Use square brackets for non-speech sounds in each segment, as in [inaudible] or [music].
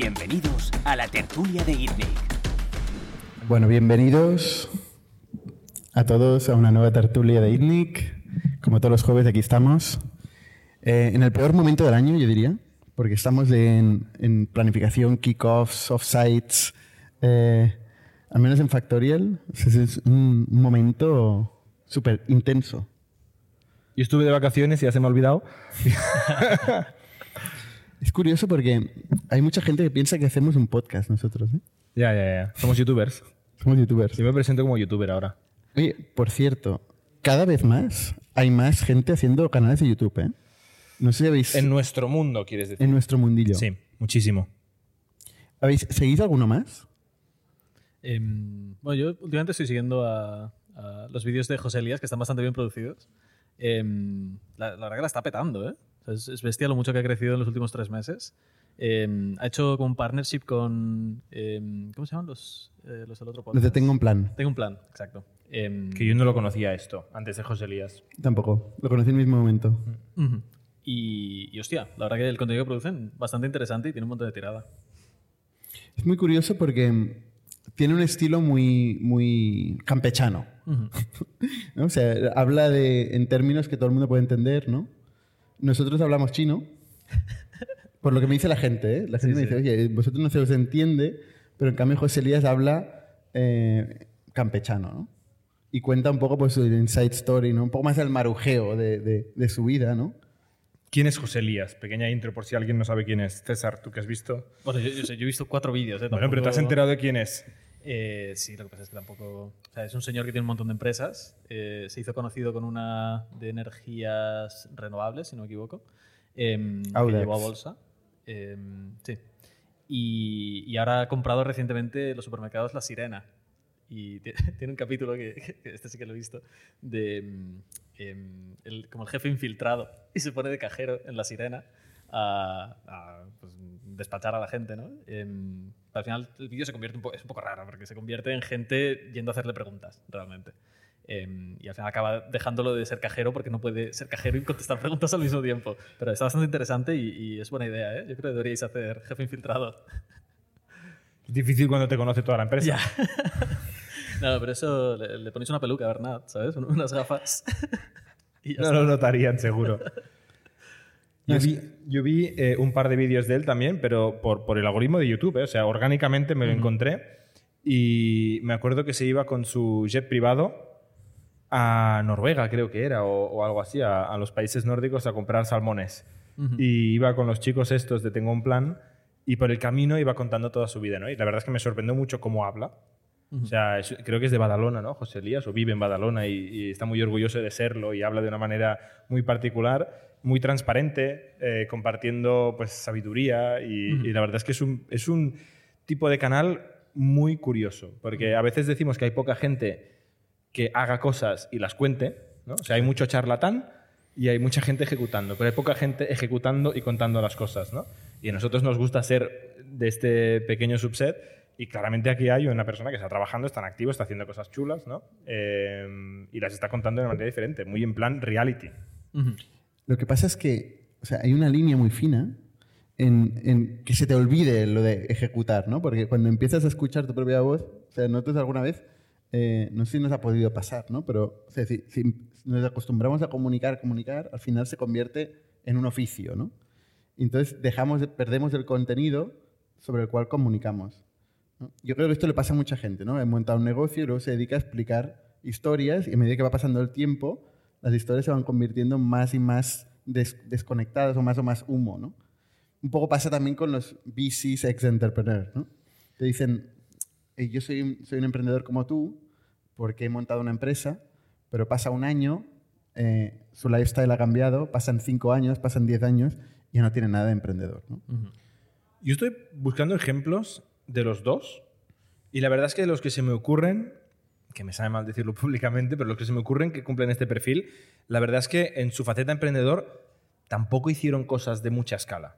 Bienvenidos a la tertulia de ITNIC. Bueno, bienvenidos a todos a una nueva tertulia de ITNIC. Como todos los jueves, aquí estamos. Eh, en el peor momento del año, yo diría, porque estamos en, en planificación, kickoffs, offsites, eh, al menos en Factorial. Es, es un, un momento súper intenso. Yo estuve de vacaciones y ya se me ha olvidado. [laughs] Es curioso porque hay mucha gente que piensa que hacemos un podcast nosotros. ¿eh? Ya, ya, ya. Somos youtubers. Somos youtubers. Yo me presento como youtuber ahora. Oye, por cierto, cada vez más hay más gente haciendo canales de YouTube, ¿eh? No sé si habéis... En nuestro mundo, quieres decir. en nuestro mundillo. Sí, muchísimo. ¿Habéis, ¿Seguís alguno más? Em, bueno, yo últimamente estoy siguiendo a, a los vídeos de José Elías, que están bastante bien producidos. Em, la, la verdad que la está petando, ¿eh? Es, es bestia lo mucho que ha crecido en los últimos tres meses. Em, ha hecho como un partnership con... em, ¿Cómo se llaman los, eh, los del otro Los podcast? de Tengo un plan. Tengo un plan, exacto. Em, Que yo no lo conocía esto, antes de José Elías. Tampoco. Lo conocí en el mismo momento. y, y hostia, la verdad que el contenido que producen bastante interesante y tiene un montón de tirada. Es muy curioso porque tiene un estilo muy, muy campechano. [laughs] ¿no? O sea, habla de, en términos que todo el mundo puede entender, ¿no? Nosotros hablamos chino, por lo que me dice la gente, ¿eh? La gente me dice, oye, vosotros no se os entiende, pero en cambio José Elías habla eh, campechano, ¿no? Y cuenta un poco pues, su inside story, ¿no? Un poco más el marujeo de, de- de su vida, ¿no? ¿Quién es José Elías? Pequeña intro por si alguien no sabe quién es. César, tú que has visto. Bueno, yo, yo sé, yo he visto cuatro vídeos. ¿eh? Bueno, pero te has enterado de quién es. Eh, sí, lo que pasa es que tampoco. O sea, es un señor que tiene un montón de empresas. eh, se hizo conocido con una de energías renovables, si no me equivoco. em, que llevó a bolsa. Em, sí. Y, y ahora ha comprado recientemente los supermercados La Sirena. Y [laughs] ti- tiene un capítulo que, que este sí que lo he visto, de em, el- como el jefe infiltrado [laughs] y se pone de cajero en La Sirena a, a, pues, despachar a la gente, ¿no? Al final el vídeo se convierte un poco, es un poco raro porque se convierte en gente yendo a hacerle preguntas, realmente. Em, y al final acaba dejándolo de ser cajero porque no puede ser cajero y contestar preguntas al mismo tiempo. Pero está bastante interesante y, y es buena idea, ¿eh? Yo creo que deberíais hacer jefe infiltrado. Es difícil cuando te conoce toda la empresa. Ya. [laughs] no, pero eso le, le ponéis una peluca, Bernat, ¿sabes? Un- Unas gafas. [laughs] y ya No está. lo notarían, seguro. [laughs] Yo vi, yo vi, eh, un par de vídeos de él también, pero por, por el algoritmo de YouTube, ¿eh? o sea, orgánicamente me lo encontré. Y me acuerdo que se iba con su jet privado a Noruega, creo que era, o, o algo así, a, a los países nórdicos a comprar salmones. Y iba con los chicos estos de Tengo un plan y por el camino iba contando toda su vida, ¿no? Y la verdad es que me sorprendió mucho cómo habla. O sea, es- creo que es de Badalona, ¿no? José Elías, o vive en Badalona y, y está muy orgulloso de serlo y habla de una manera muy particular, muy transparente, eh, compartiendo pues sabiduría y, y la verdad es que es un, es un tipo de canal muy curioso, porque a veces decimos que hay poca gente que haga cosas y las cuente, ¿no? O sea, hay mucho charlatán y hay mucha gente ejecutando, pero hay poca gente ejecutando y contando las cosas, ¿no? Y a nosotros nos gusta ser de este pequeño subset y claramente aquí hay una persona que está trabajando, está en activo, está haciendo cosas chulas, ¿no? Eh, y las está contando de una manera diferente, muy en plan reality. Ujú. Lo que pasa es que o sea, hay una línea muy fina en, en que se te olvide lo de ejecutar, ¿no? Porque cuando empiezas a escuchar tu propia voz, o sea, nosotros alguna vez, eh, no sé si nos ha podido pasar, ¿no? Pero o sea, si, nos acostumbramos a comunicar, comunicar, al final se convierte en un oficio, ¿no? Entonces dejamos, de- perdemos el contenido sobre el cual comunicamos. Yo creo que esto le pasa a mucha gente, ¿no? He montado un negocio y luego se dedica a explicar historias y a medida que va pasando el tiempo, las historias se van convirtiendo más y más des- desconectadas o más o más humo, ¿no? Un poco pasa también con los VCs ex-entrepreneurs, ¿no? Te dicen, "Eh, yo soy soy un emprendedor como tú porque he montado una empresa, pero pasa un año, eh, su lifestyle ha cambiado, pasan cinco años, pasan diez años y ya no tiene nada de emprendedor, ¿no? Yo estoy buscando ejemplos de los dos y la verdad es que los que se me ocurren, que me sabe mal decirlo [laughs] públicamente, pero los que se me ocurren que cumplen este perfil, la verdad es que en su faceta emprendedor tampoco hicieron cosas de mucha escala.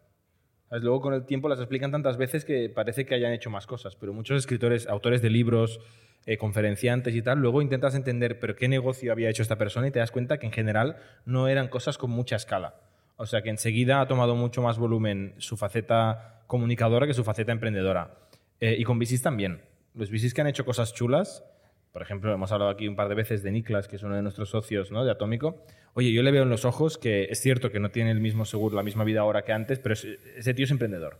¿Sabes? Luego con el tiempo las explican tantas veces que parece que hayan hecho más cosas, pero muchos escritores, autores de libros, eh, conferenciantes y tal, luego intentas entender pero qué negocio había hecho esta persona y te das cuenta que en general no eran cosas con mucha escala. O sea que enseguida ha tomado mucho más volumen su faceta comunicadora que su faceta emprendedora. Eh, y con VCs también. Los VCs que han hecho cosas chulas, por ejemplo, hemos hablado aquí un par de veces de Niklas, que es uno de nuestros socios ¿no? de Atómico. Oye, yo le veo en los ojos que es cierto que no tiene el mismo seguro, la misma vida ahora que antes, pero es- ese tío es emprendedor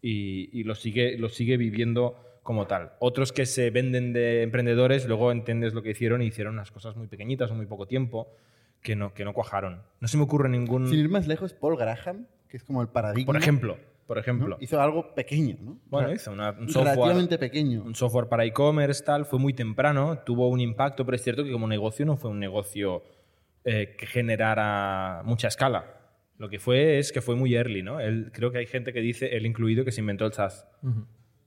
y, y lo, sigue, lo sigue viviendo como tal. Otros que se venden de emprendedores, luego entiendes lo que hicieron y hicieron unas cosas muy pequeñitas o muy poco tiempo que no, que no cuajaron. No se me ocurre ningún... Sin ir más lejos, Paul Graham, que es como el paradigma. Por ejemplo, por ¿no? ejemplo. Hizo algo pequeño, ¿no? Bueno, O sea, hizo una- un software, Relativamente pequeño. un software para e-commerce, tal, fue muy temprano, tuvo un impacto, pero es cierto que como negocio no fue un negocio eh, que generara mucha escala. Lo que fue es que fue muy early, ¿no? Él- creo que hay gente que dice, él incluido, que se inventó el SaaS.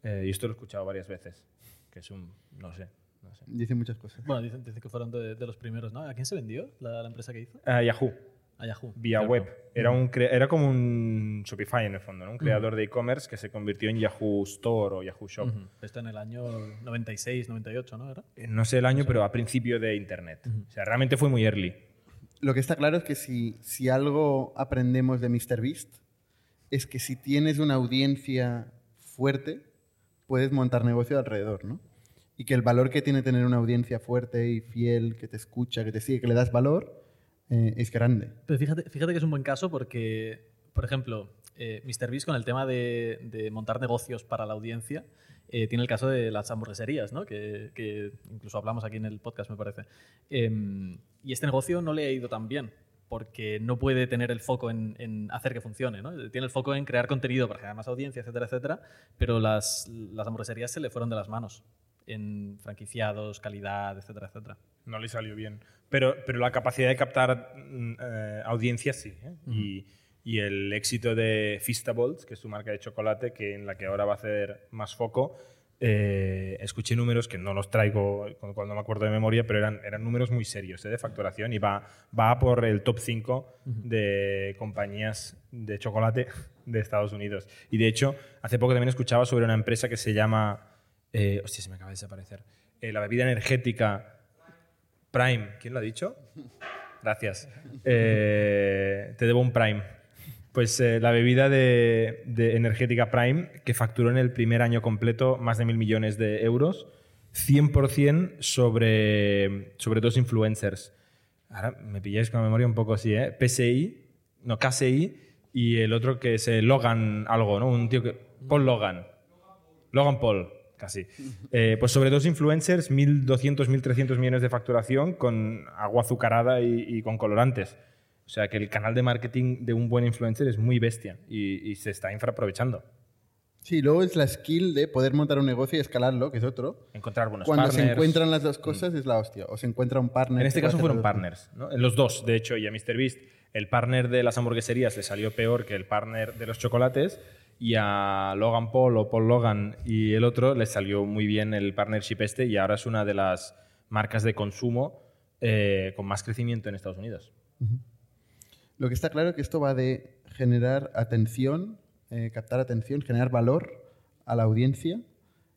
Eh, y esto lo he escuchado varias veces. Que es un, no sé, no sé. Dice muchas cosas. Bueno, dicen, dicen que fueron de, de los primeros, ¿no? ¿A quién se vendió la, la empresa que hizo? Ah, Yahoo, A Yahoo. vía Claro. web. Era, un era como un Shopify en el fondo, ¿no? Un creador de e-commerce que se convirtió en Yahoo Store o Yahoo Shop. Ujú. Esto en el año 96, 98, ¿no? ¿Era? Eh, No sé el año, pero a principio de Internet. O sea, realmente fue muy early. Lo que está claro es que si, si algo aprendemos de MrBeast es que si tienes una audiencia fuerte, puedes montar negocio alrededor, ¿no? Y que el valor que tiene tener una audiencia fuerte y fiel, que te escucha, que te sigue, que le das valor, eh, es grande. Pero fíjate, que es un buen caso porque, por ejemplo, eh, MrBeast con el tema de, montar negocios para la audiencia, eh, tiene el caso de las hamburgueserías, ¿no? que, incluso hablamos aquí en el podcast, me parece. Em, y este negocio no le ha ido tan bien porque no puede tener el foco en, en hacer que funcione. ¿no? Tiene el foco en crear contenido para generar más audiencia, etcétera, etcétera, pero las, las hamburgueserías se le fueron de las manos en franquiciados, calidad, etcétera, etcétera. No le salió bien. Pero, pero la capacidad de captar mm, eh, audiencias sí. ¿eh? y, y el éxito de Feastables, que es su marca de chocolate, que en la que ahora va a hacer más foco, eh, escuché números que no los traigo cu- cuando me acuerdo de memoria, pero eran, eran números muy serios ¿eh? de facturación y va, va por el top 5 de compañías de chocolate de Estados Unidos. Y de hecho, hace poco también escuchaba sobre una empresa que se llama... Eh, hostia, se me acaba de desaparecer. Eh, la bebida energética Prime. ¿Quién lo ha dicho? Gracias. Eh, te debo un Prime. Pues eh, la bebida de, de energética Prime, que facturó en el primer año completo más de mil millones de euros, 100% sobre, sobre dos influencers. Ahora me pilláis con la memoria un poco así, ¿eh? PSI, no, KSI, y el otro que es Logan algo, ¿no? Un tío que... Paul Logan. Logan Paul, casi. Eh, pues sobre dos influencers, 1.200, 1.300 millones de facturación con agua azucarada y, y con colorantes. O sea que el canal de marketing de un buen influencer es muy bestia y, y se está infraaprovechando. Sí, luego es la skill de poder montar un negocio y escalarlo, que es otro. Encontrar buenos Cuando partners. se encuentran las dos cosas es la hostia. O se encuentra un partner. En este caso fueron partners, ¿no? En los dos, de hecho, y a MrBeast, el partner de las hamburgueserías le salió peor que el partner de los chocolates, y a Logan Paul o Paul Logan y el otro le salió muy bien el partnership este, y ahora es una de las marcas de consumo eh, con más crecimiento en Estados Unidos. Lo que está claro es que esto va de generar atención, eh, captar atención, generar valor a la audiencia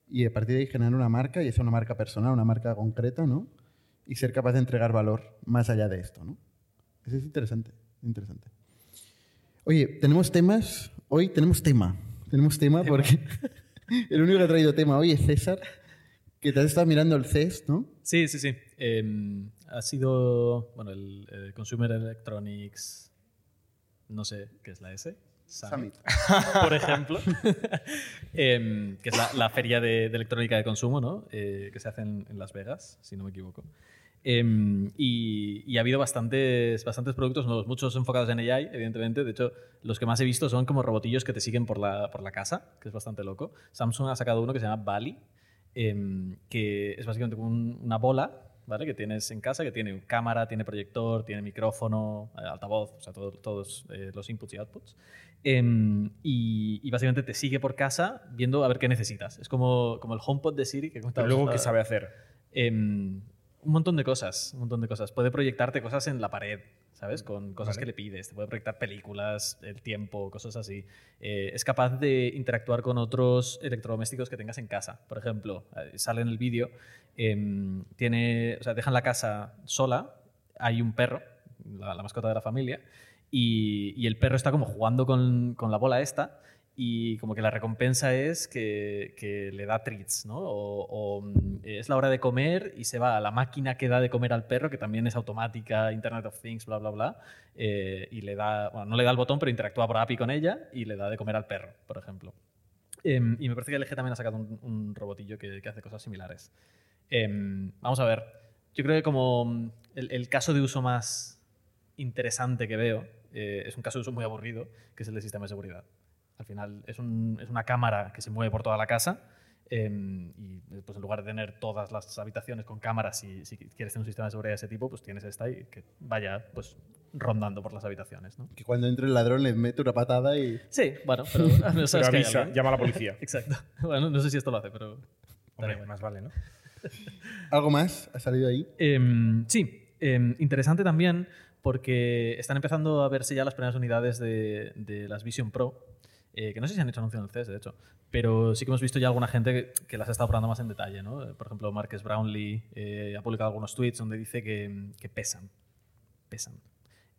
y a partir de ahí generar una marca, y es una marca personal, una marca concreta, ¿no? Y ser capaz de entregar valor más allá de esto, ¿no? Eso es interesante, interesante. Oye, tenemos temas, hoy tenemos tema, tenemos tema, porque [laughs] el único que ha traído tema hoy es César, que te has estado mirando el CES, ¿no? Sí, sí, sí. Em, ha sido, bueno, el, el Consumer Electronics, no sé qué es la S. Summit. [laughs] por ejemplo, [laughs] Em, que es la, la feria de, de electrónica de consumo, ¿no? Eh, que se hace en, en Las Vegas, si no me equivoco. Em, y, y ha habido bastantes, bastantes productos nuevos, muchos enfocados en AI, evidentemente. De hecho, los que más he visto son como robotillos que te siguen por la, por la casa, que es bastante loco. Samsung ha sacado uno que se llama Bali, em, que es básicamente como un- una bola ¿vale? que tienes en casa, que tiene cámara, tiene proyector, tiene micrófono, eh, altavoz, o sea, todo- todos eh, los inputs y outputs. Em, y, y básicamente te sigue por casa viendo a ver qué necesitas. Es como, como el HomePod de Siri que Pero luego, ¿qué sabe hacer? Un montón de cosas, un montón de cosas. Puede proyectarte cosas en la pared, ¿sabes? Con cosas Vale. que le pides. Te puede proyectar películas, el tiempo, cosas así. Eh, es capaz de interactuar con otros electrodomésticos que tengas en casa. Por ejemplo, eh, sale en el vídeo, em, tiene, o sea, dejan la casa sola, hay un perro, la, la mascota de la familia, y, y el perro está como jugando con, con la bola esta y como que la recompensa es que, que le da treats, ¿no? O, mm, es la hora de comer y se va a la máquina que da de comer al perro, que también es automática, Internet of Things, bla, bla, bla, eh, y le da, bueno, no le da el botón, pero interactúa por API con ella y le da de comer al perro, por ejemplo. Em, y me parece que LG también ha sacado un, un robotillo que, que hace cosas similares. Em, vamos a ver, yo creo que como mm, el, el caso de uso más interesante que veo eh, es un caso de uso muy aburrido, que es el de sistema de seguridad. Al final es, un- es una cámara que se mueve por toda la casa eh, y pues en lugar de tener todas las habitaciones con cámaras, si, si quieres tener un sistema de seguridad de ese tipo, pues tienes esta y que vaya pues rondando por las habitaciones. ¿no? Que cuando entre el ladrón le mete una patada y... Sí, bueno, pero [laughs] hay avisa, llama a la policía. [laughs] Exacto. Bueno, no sé si esto lo hace, pero... Hombre, bueno. más vale, ¿no? [laughs] ¿Algo más ha salido ahí? Em, sí, em, interesante también porque están empezando a verse ya las primeras unidades de, de las Vision Pro, eh, que no sé si han hecho anuncio en el CES, de hecho, pero sí que hemos visto ya alguna gente que, que las ha estado probando más en detalle. ¿no? Eh, Por ejemplo, Marques Brownlee eh, ha publicado algunos tweets donde dice que, que pesan. Pesan.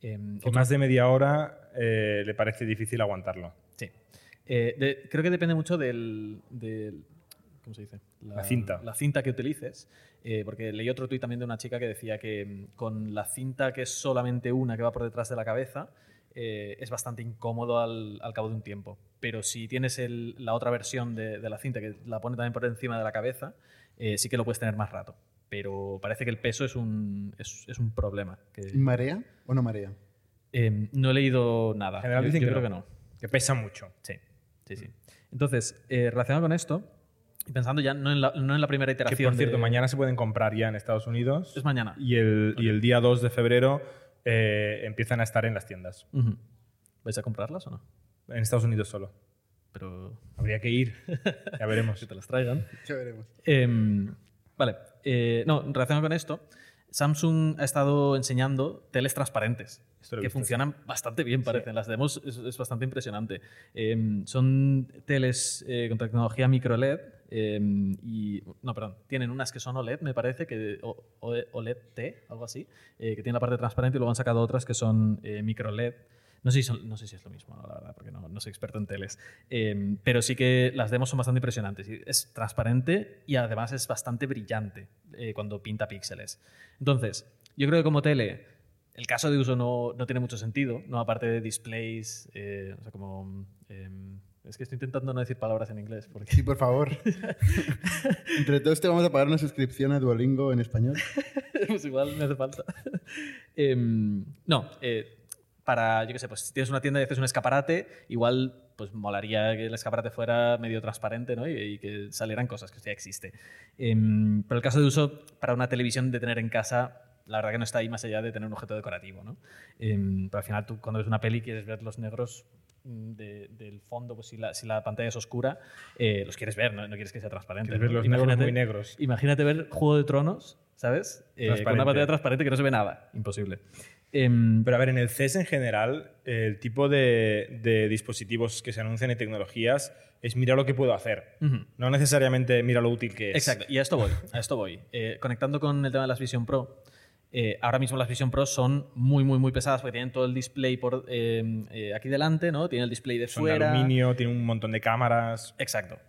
Em, Que más de media hora eh, le parece difícil aguantarlo. Sí. Eh, de- creo que depende mucho del, del- ¿Cómo se dice? La cinta. La cinta que utilices. eh, porque leí otro tuit también de una chica que decía que mm, con la cinta que es solamente una que va por detrás de la cabeza, eh, es bastante incómodo al, al cabo de un tiempo. Pero si tienes el- la otra versión de, de la cinta que la pone también por encima de la cabeza, eh, sí que lo puedes tener más rato. Pero parece que el peso es un, es, es un problema. que- ¿Marea o no marea? eh, no he leído nada. En general Yo- dicen yo que creo no. que no. Que pesa mucho. Sí, sí, sí. Entonces, eh, relacionado con esto, y pensando ya no en la, no en la primera Que iteración. por cierto, de- mañana se pueden comprar ya en Estados Unidos. Es mañana. Y el, y el día 2 de febrero eh, empiezan a estar en las tiendas. ¿Vais a comprarlas o no? En Estados Unidos solo. Pero Habría que ir. Ya veremos. [laughs] que te las traigan. Ya veremos. Em, vale. eh, no, relacionado con esto, Samsung ha estado enseñando teles transparentes que funcionan bastante bien, parecen. Las demos es, es bastante impresionante. Em, son teles eh, con tecnología micro LED em, y no, perdón, tienen unas que son OLED, me parece que o- o- OLED T, algo así, eh, que tienen la parte transparente y luego han sacado otras que son eh, micro LED. No sé, si son- no sé si es lo mismo, ¿no? la verdad, porque no, no soy experto en teles. Em, pero sí que las demos son bastante impresionantes. Es transparente y además es bastante brillante eh, cuando pinta píxeles. Entonces, yo creo que como tele, el caso de uso no, no tiene mucho sentido, ¿no? aparte de displays, eh, o sea, como... em, es que estoy intentando no decir palabras en inglés. Porque... Sí, por favor. [laughs] Entre todos te vamos a pagar una suscripción a Duolingo en español. [laughs] pues igual me hace falta. Em, no, eh, para, yo qué sé, pues si tienes una tienda y haces un escaparate, igual pues molaría que el escaparate fuera medio transparente ¿no? y, y que salieran cosas, que ya existe. Em, pero el caso de uso para una televisión de tener en casa, la verdad que no está ahí más allá de tener un objeto decorativo. ¿no? Em, pero al final tú cuando ves una peli quieres ver los negros mm, de- del fondo, pues si la, si la pantalla es oscura, eh, los quieres ver, no, no quieres que sea transparente. Quieres ver ¿no? los negros Imagínate- muy negros. Imagínate ver Juego de Tronos, ¿sabes? Eh, con una pantalla transparente que no se ve nada. Imposible. Em, Pero a ver, en el CES en general, el tipo de, de dispositivos que se anuncian y tecnologías es mira lo que puedo hacer. No necesariamente mira lo útil que es. Exacto, y a esto voy. A esto voy. Eh, conectando con el tema de las Vision Pro, eh, ahora mismo las Vision Pro son muy, muy, muy pesadas porque tienen todo el display por eh, eh, aquí delante, ¿no? Tienen el display de Son de fuera. aluminio, tienen un montón de cámaras. Exacto.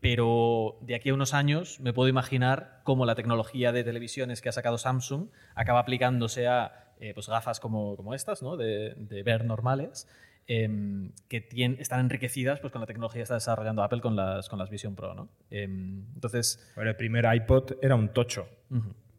Pero de aquí a unos años me puedo imaginar cómo la tecnología de televisiones que ha sacado Samsung acaba aplicándose a pues gafas como, como estas, ¿no? de, de ver normales, em, que tien- están enriquecidas pues, con la tecnología que está desarrollando Apple con las, con las Vision Pro. ¿no? Em, entonces, Bueno, el primer iPod era un tocho.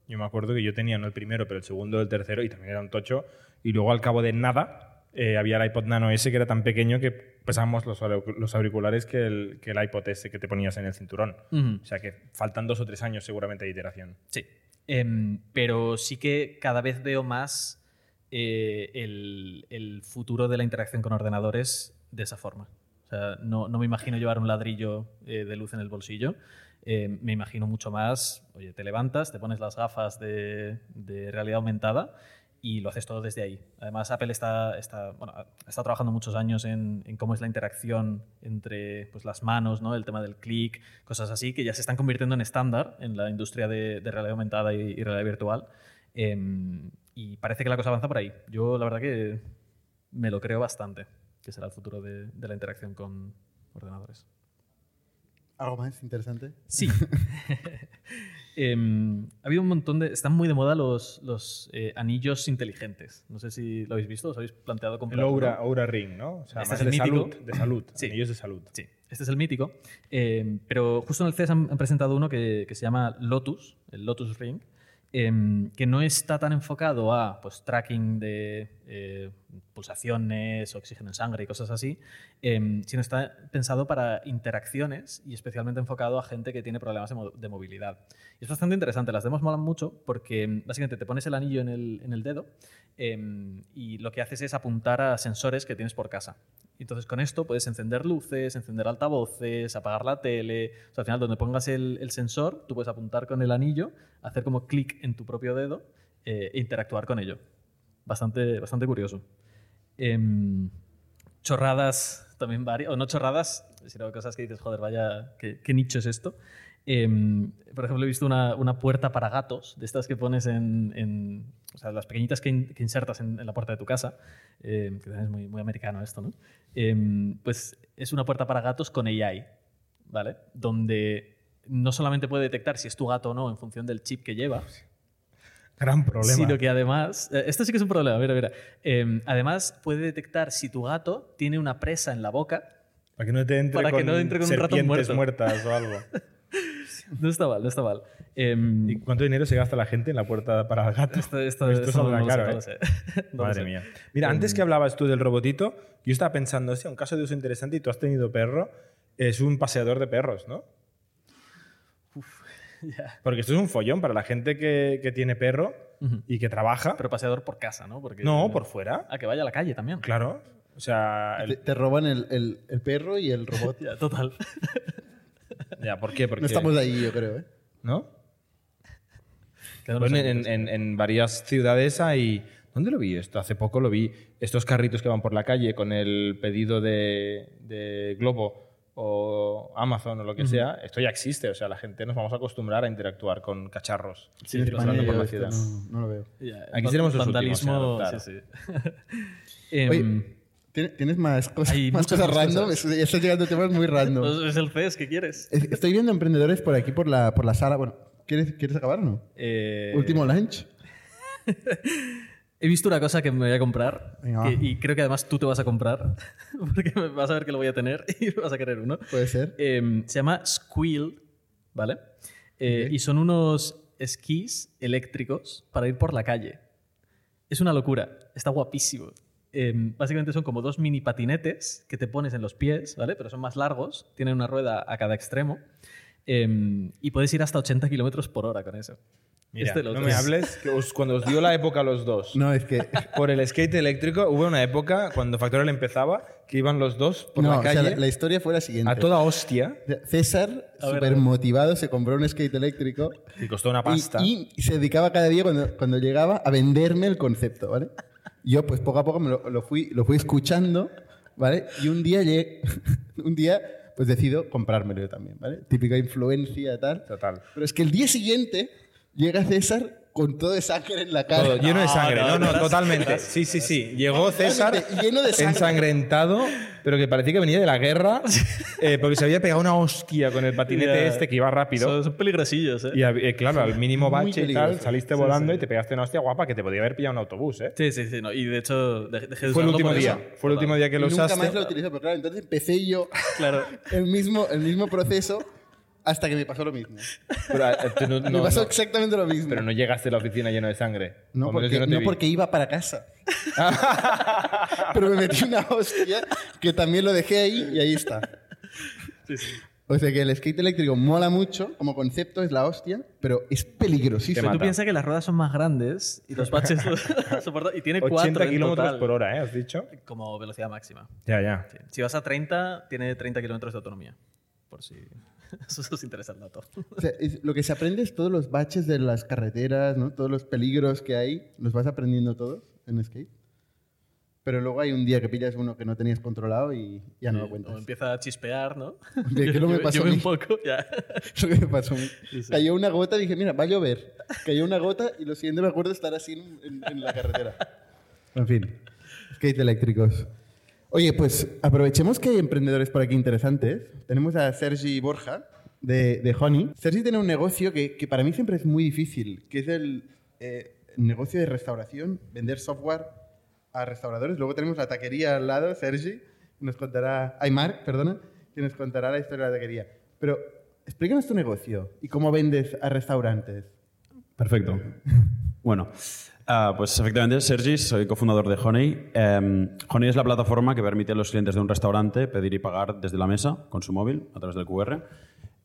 Yo me acuerdo que yo tenía no el primero, pero el segundo, el tercero, y también era un tocho. Y luego, al cabo de nada, eh, había el iPod Nano S, que era tan pequeño que pesábamos los, los auriculares que el, que el iPod S que te ponías en el cinturón. ujú. O sea que faltan dos o tres años seguramente de iteración. Sí. Em, pero sí que cada vez veo más eh, el, el futuro de la interacción con ordenadores de esa forma. O sea, no, no me imagino llevar un ladrillo eh, de luz en el bolsillo. Eh, me imagino mucho más, oye, te levantas, te pones las gafas de, de realidad aumentada y lo haces todo desde ahí. Además, Apple está, está, bueno, estado trabajando muchos años en, en cómo es la interacción entre pues, las manos, ¿no? el tema del clic, cosas así, que ya se están convirtiendo en estándar en la industria de, de realidad aumentada y, y realidad virtual. Em, y parece que la cosa avanza por ahí. Yo, la verdad, que me lo creo bastante, que será el futuro de, de la interacción con ordenadores. ¿Algo más interesante? Sí. [laughs] Em, ha habido un montón de... Están muy de moda los, los eh, anillos inteligentes. No sé si lo habéis visto, os habéis planteado El comprarlo. Aura, Aura Ring, ¿no? O sea, Este es el de mítico. salud. De salud. Sí. Anillos de salud. Sí, este es el mítico. Eh, pero justo en el CES han, han presentado uno que, que se llama Lotus, el Lotus Ring, em, que no está tan enfocado a pues, tracking de eh, pulsaciones, oxígeno en sangre y cosas así, em, sino está pensado para interacciones y especialmente enfocado a gente que tiene problemas de, de movilidad. Y es bastante interesante, las demos molan mucho porque em, básicamente te pones el anillo en el, dedo em, y lo que haces es apuntar a sensores que tienes por casa. Entonces con esto puedes encender luces, encender altavoces, apagar la tele. O sea, al final donde pongas el, el sensor, tú puedes apuntar con el anillo, hacer como clic en tu propio dedo eh, e interactuar con ello. Bastante, bastante curioso. Em, chorradas también varias, o no chorradas, sino cosas que dices, joder, vaya, ¿qué, nicho es esto? Em, por ejemplo, he visto una, una puerta para gatos, de estas que pones en, en- o sea, las pequeñitas que, in- que insertas en, la puerta de tu casa, em, que es muy, muy americano esto, ¿no? Pues es una puerta para gatos con AI, ¿vale? Donde no solamente puede detectar si es tu gato o no en función del chip que lleva, Gran problema. Sino que además, eh, esto sí que es un problema, mira, mira. Eh, además puede detectar si tu gato tiene una presa en la boca. Para que no te entre Para que con, no entre con un ratón serpientes muertas o algo. [laughs] No está mal, no está mal. Eh, ¿Y cuánto dinero se gasta la gente en la puerta para gatos? esto, esto, Esto esto no, saldrá no sé, caro, ¿eh? No lo Madre mía. Mira, antes que hablabas tú del robotito, yo estaba pensando, hostia, un caso de uso interesante y tú has tenido perro, es un paseador de perros, ¿no? [laughs] Porque esto es un follón para la gente que, que tiene perro y que trabaja. Pero paseador por casa, ¿no? Porque, no, por fuera. A que vaya a la calle también. Claro. O sea, el- Te, te roban el, el- el perro y el robot. [laughs] Ya, total. [laughs] ya, ¿por qué? Porque, No estamos ahí, yo creo, ¿eh? ¿No? Bueno, en, en- en varias ciudades hay... ¿Dónde lo vi esto? Hace poco lo vi. Estos carritos que van por la calle con el pedido de, de Globo o Amazon o lo que sea. Esto ya existe. O sea, la gente nos vamos a acostumbrar a interactuar con cacharros. Sí, en España por la ciudad. no, no lo veo. Ya, Aquí seremos los vandalismo, adoptar. sí, sí. [laughs] Em, Oye, ¿tien- ¿tienes más cosas, Hay más cosas más random? cosas. Es- Estás llegando a temas muy random. es el CES, ¿qué quieres? Es- Estoy viendo emprendedores por aquí, por la, por la sala. Bueno, ¿quieres, ¿quieres acabar o no? Eh, Último lunch. [laughs] He visto una cosa que me voy a comprar Venga, que- va. y creo que además tú te vas a comprar [laughs] porque vas a ver que lo voy a tener [laughs] y vas a querer uno. Puede ser. Eh, se llama Squeal, ¿vale? Eh. Y son unos esquís eléctricos para ir por la calle. Es una locura, está guapísimo. Eh, básicamente son como dos mini patinetes que te pones en los pies, ¿vale? Pero son más largos, tienen una rueda a cada extremo eh, y puedes ir hasta 80 kilómetros por hora con eso. Mira, Este no me es- hables, que os- cuando os dio la época a los dos, No, es que. por el skate eléctrico, hubo una época cuando Factorial empezaba que iban los dos por no, la o sea, calle la, la historia fue la siguiente. a toda hostia César, súper motivado, se compró un skate eléctrico y costó una y, pasta. y se dedicaba cada día cuando, cuando llegaba a venderme el concepto, ¿vale? Yo, pues poco a poco me lo, lo fui, lo fui escuchando, ¿vale? Y un día, llegué- [laughs] un día pues decido comprármelo yo también, ¿vale? Típica influencia y tal. Total. Pero es que el día siguiente llega César con todo de sangre en la cara. Todo lleno de sangre. no, No, no, verás, totalmente. Sí, sí, sí. Llegó César Lleno de sangre. ensangrentado, pero que parecía que venía de la guerra [laughs] eh, porque se había pegado una hostia con el patinete Ya. este que iba rápido. Son, son peligrosillos, ¿eh? Y eh, claro, al mínimo bache y tal, saliste Sí, volando sí. y te pegaste una hostia guapa que te podía haber pillado un autobús, ¿eh? Sí, sí, sí. No. Y de hecho, de- dejé de Fue el último día. eso. Fue el último día que Y lo nunca usaste. más lo utilicé, pero claro, entonces empecé yo [laughs] Claro. el mismo, el mismo proceso hasta que me pasó lo mismo. Pero, eh, tú no, [laughs] me no- pasó no- exactamente lo mismo. pero no llegaste a la oficina lleno de sangre. No, menos porque, yo te no vi. porque iba para casa. [laughs] Pero me metí una hostia que también lo dejé ahí y ahí está. Sí, sí. O sea que el skate eléctrico mola mucho, como concepto es la hostia, pero es peligrosísimo. Pero tú mata. piensas que las ruedas son más grandes y los baches [laughs] los soportan. Y tiene 80 4 en kilómetros total, por hora, ¿eh? ¿Has dicho? Como velocidad máxima. Ya, ya. Sí. Si vas a 30, tiene 30 kilómetros de autonomía. Por si [laughs] eso os interesa el dato. O sea, es- lo que se aprende es todos los baches de las carreteras, ¿no? todos los peligros que hay, los vas aprendiendo todos en skate. Pero luego hay un día que pillas uno que no tenías controlado y ya no lo O cuentas. empieza a chispear, ¿no? [laughs] ¿De qué no me pasó a mí? un poco, ya. [laughs] Eso que me pasó a mí. Sí, sí. Cayó una gota y dije, mira, va a llover. Cayó una gota y lo siguiente me acuerdo estar así en, en- en la carretera. En fin. Skates eléctricos. Oye, pues aprovechemos que hay emprendedores por aquí interesantes. Tenemos a Sergi Borja de, de Honey. Sergi tiene un negocio que, que para mí siempre es muy difícil, que es el eh, negocio de restauración, vender software a restauradores. Luego tenemos la taquería al lado, Sergi, que nos contará, ay Mark, perdona, que nos contará la historia de la taquería. Pero explícanos tu negocio y cómo vendes a restaurantes. Perfecto. [laughs] Bueno, ah, pues efectivamente, Sergi, soy cofundador de Honey. Em, Honey es la plataforma que permite a los clientes de un restaurante pedir y pagar desde la mesa con su móvil a través del QR.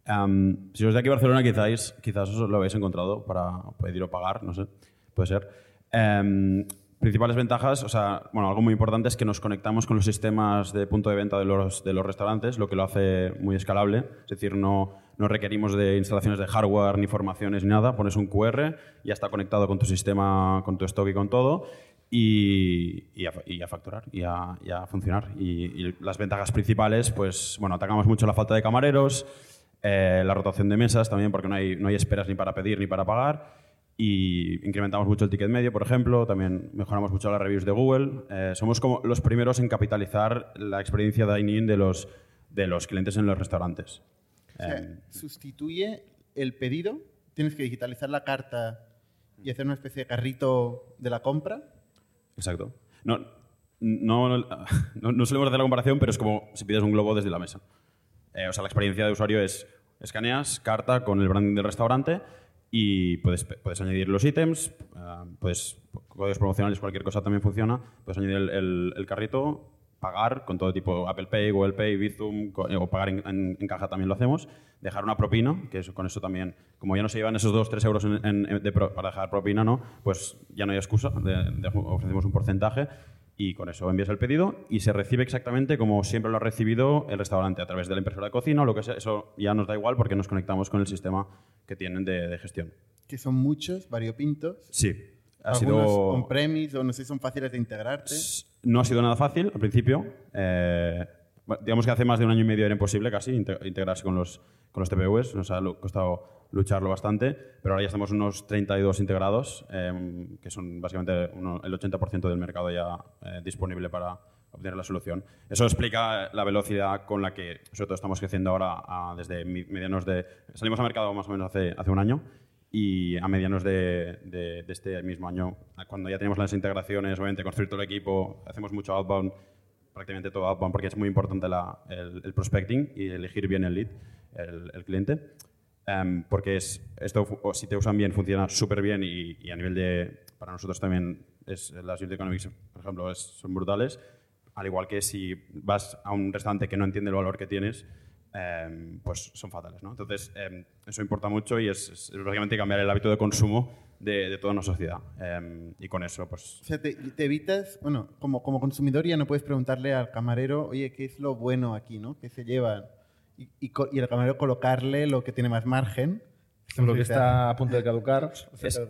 Em, si os de aquí a Barcelona, quizás, quizás os lo habéis encontrado para pedir o pagar, no sé, puede ser. Em, principales ventajas, o sea, bueno, algo muy importante es que nos conectamos con los sistemas de punto de venta de los, de los restaurantes, lo que lo hace muy escalable. Es decir, no, no requerimos de instalaciones de hardware, ni formaciones, ni nada. Pones un QR, ya está conectado con tu sistema, con tu stock y con todo. Y, a, facturar, y a, funcionar. Y, y las ventajas principales, pues, bueno, atacamos mucho la falta de camareros, eh, la rotación de mesas también, porque no hay, no hay esperas ni para pedir ni para pagar. Y incrementamos mucho el ticket medio, por ejemplo. También mejoramos mucho las reviews de Google. Eh, somos como los primeros en capitalizar la experiencia de dining de los, de los clientes en los restaurantes. O sea, Eh, sustituye el pedido, tienes que digitalizar la carta y hacer una especie de carrito de la compra. exacto. No, no, no, no solemos hacer la comparación, pero es como si pides un globo desde la mesa. Eh, o sea, la experiencia de usuario es escaneas carta con el branding del restaurante y puedes, puedes añadir los ítems, ah, puedes, códigos promocionales, cualquier cosa también funciona. Puedes añadir el, el- el carrito, pagar con todo tipo, Apple Pay, Google Pay, Bizum, co- o pagar en, en- en caja también lo hacemos. Dejar una propina, que eso- con eso también, como ya no se llevan esos 2-3 euros en- de pro- para dejar propina, ¿no? pues ya no hay excusa, de- de- ofrecemos un porcentaje y con eso envías el pedido y se recibe exactamente como siempre lo ha recibido el restaurante, a través de la impresora de cocina o lo que sea. Eso ya nos da igual porque nos conectamos con el sistema que tienen de, de gestión. que son muchos, variopintos. Sí, ha Algunos sido... on-premise o no sé si son fáciles de integrarte. No ha sido nada fácil al principio. Eh, digamos que hace más de un año y medio era imposible casi inte- integrarse con los, con los TPVs. Nos ha costado lucharlo bastante, pero ahora ya estamos unos 32 integrados, eh, que son básicamente uno- el 80% del mercado ya eh, disponible para obtener la solución. Eso explica la velocidad con la que sobre todo estamos creciendo ahora a- desde medianos de... Salimos al mercado más o menos hace, hace un año y a medianos de, de- de este mismo año, cuando ya tenemos las integraciones, obviamente construir todo el equipo, hacemos mucho outbound, prácticamente todo outbound, porque es muy importante la- el, el prospecting y elegir bien el lead, el, el cliente. Em, porque es, esto, si te usan bien, funciona súper bien y, y a nivel de, para nosotros también, es, las unit economics, por ejemplo, es- son brutales. Al igual que si vas a un restaurante que no entiende el valor que tienes, em, pues son fatales. ¿no? Entonces, em, eso importa mucho y es, es básicamente cambiar el hábito de consumo de, de toda una sociedad. Em, y con eso, pues O sea, te, te evitas, bueno, como, como consumidor ya no puedes preguntarle al camarero, oye, ¿qué es lo bueno aquí, no? ¿Qué se llevan? Y, y, y al camarero colocarle lo que tiene más margen. Lo que está a punto de caducar. [laughs] Es-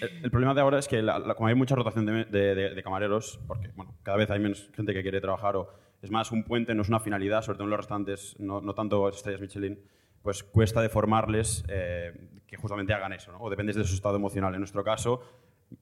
el, el problema de ahora es que la- la- como hay mucha rotación de, de- de- de camareros, porque bueno, cada vez hay menos gente que quiere trabajar, o es más un puente, no es una finalidad, sobre todo en los restaurantes, no, no tanto estrellas Michelin, pues cuesta deformarles eh, que justamente hagan eso, ¿no? o dependes de su estado emocional. En nuestro caso,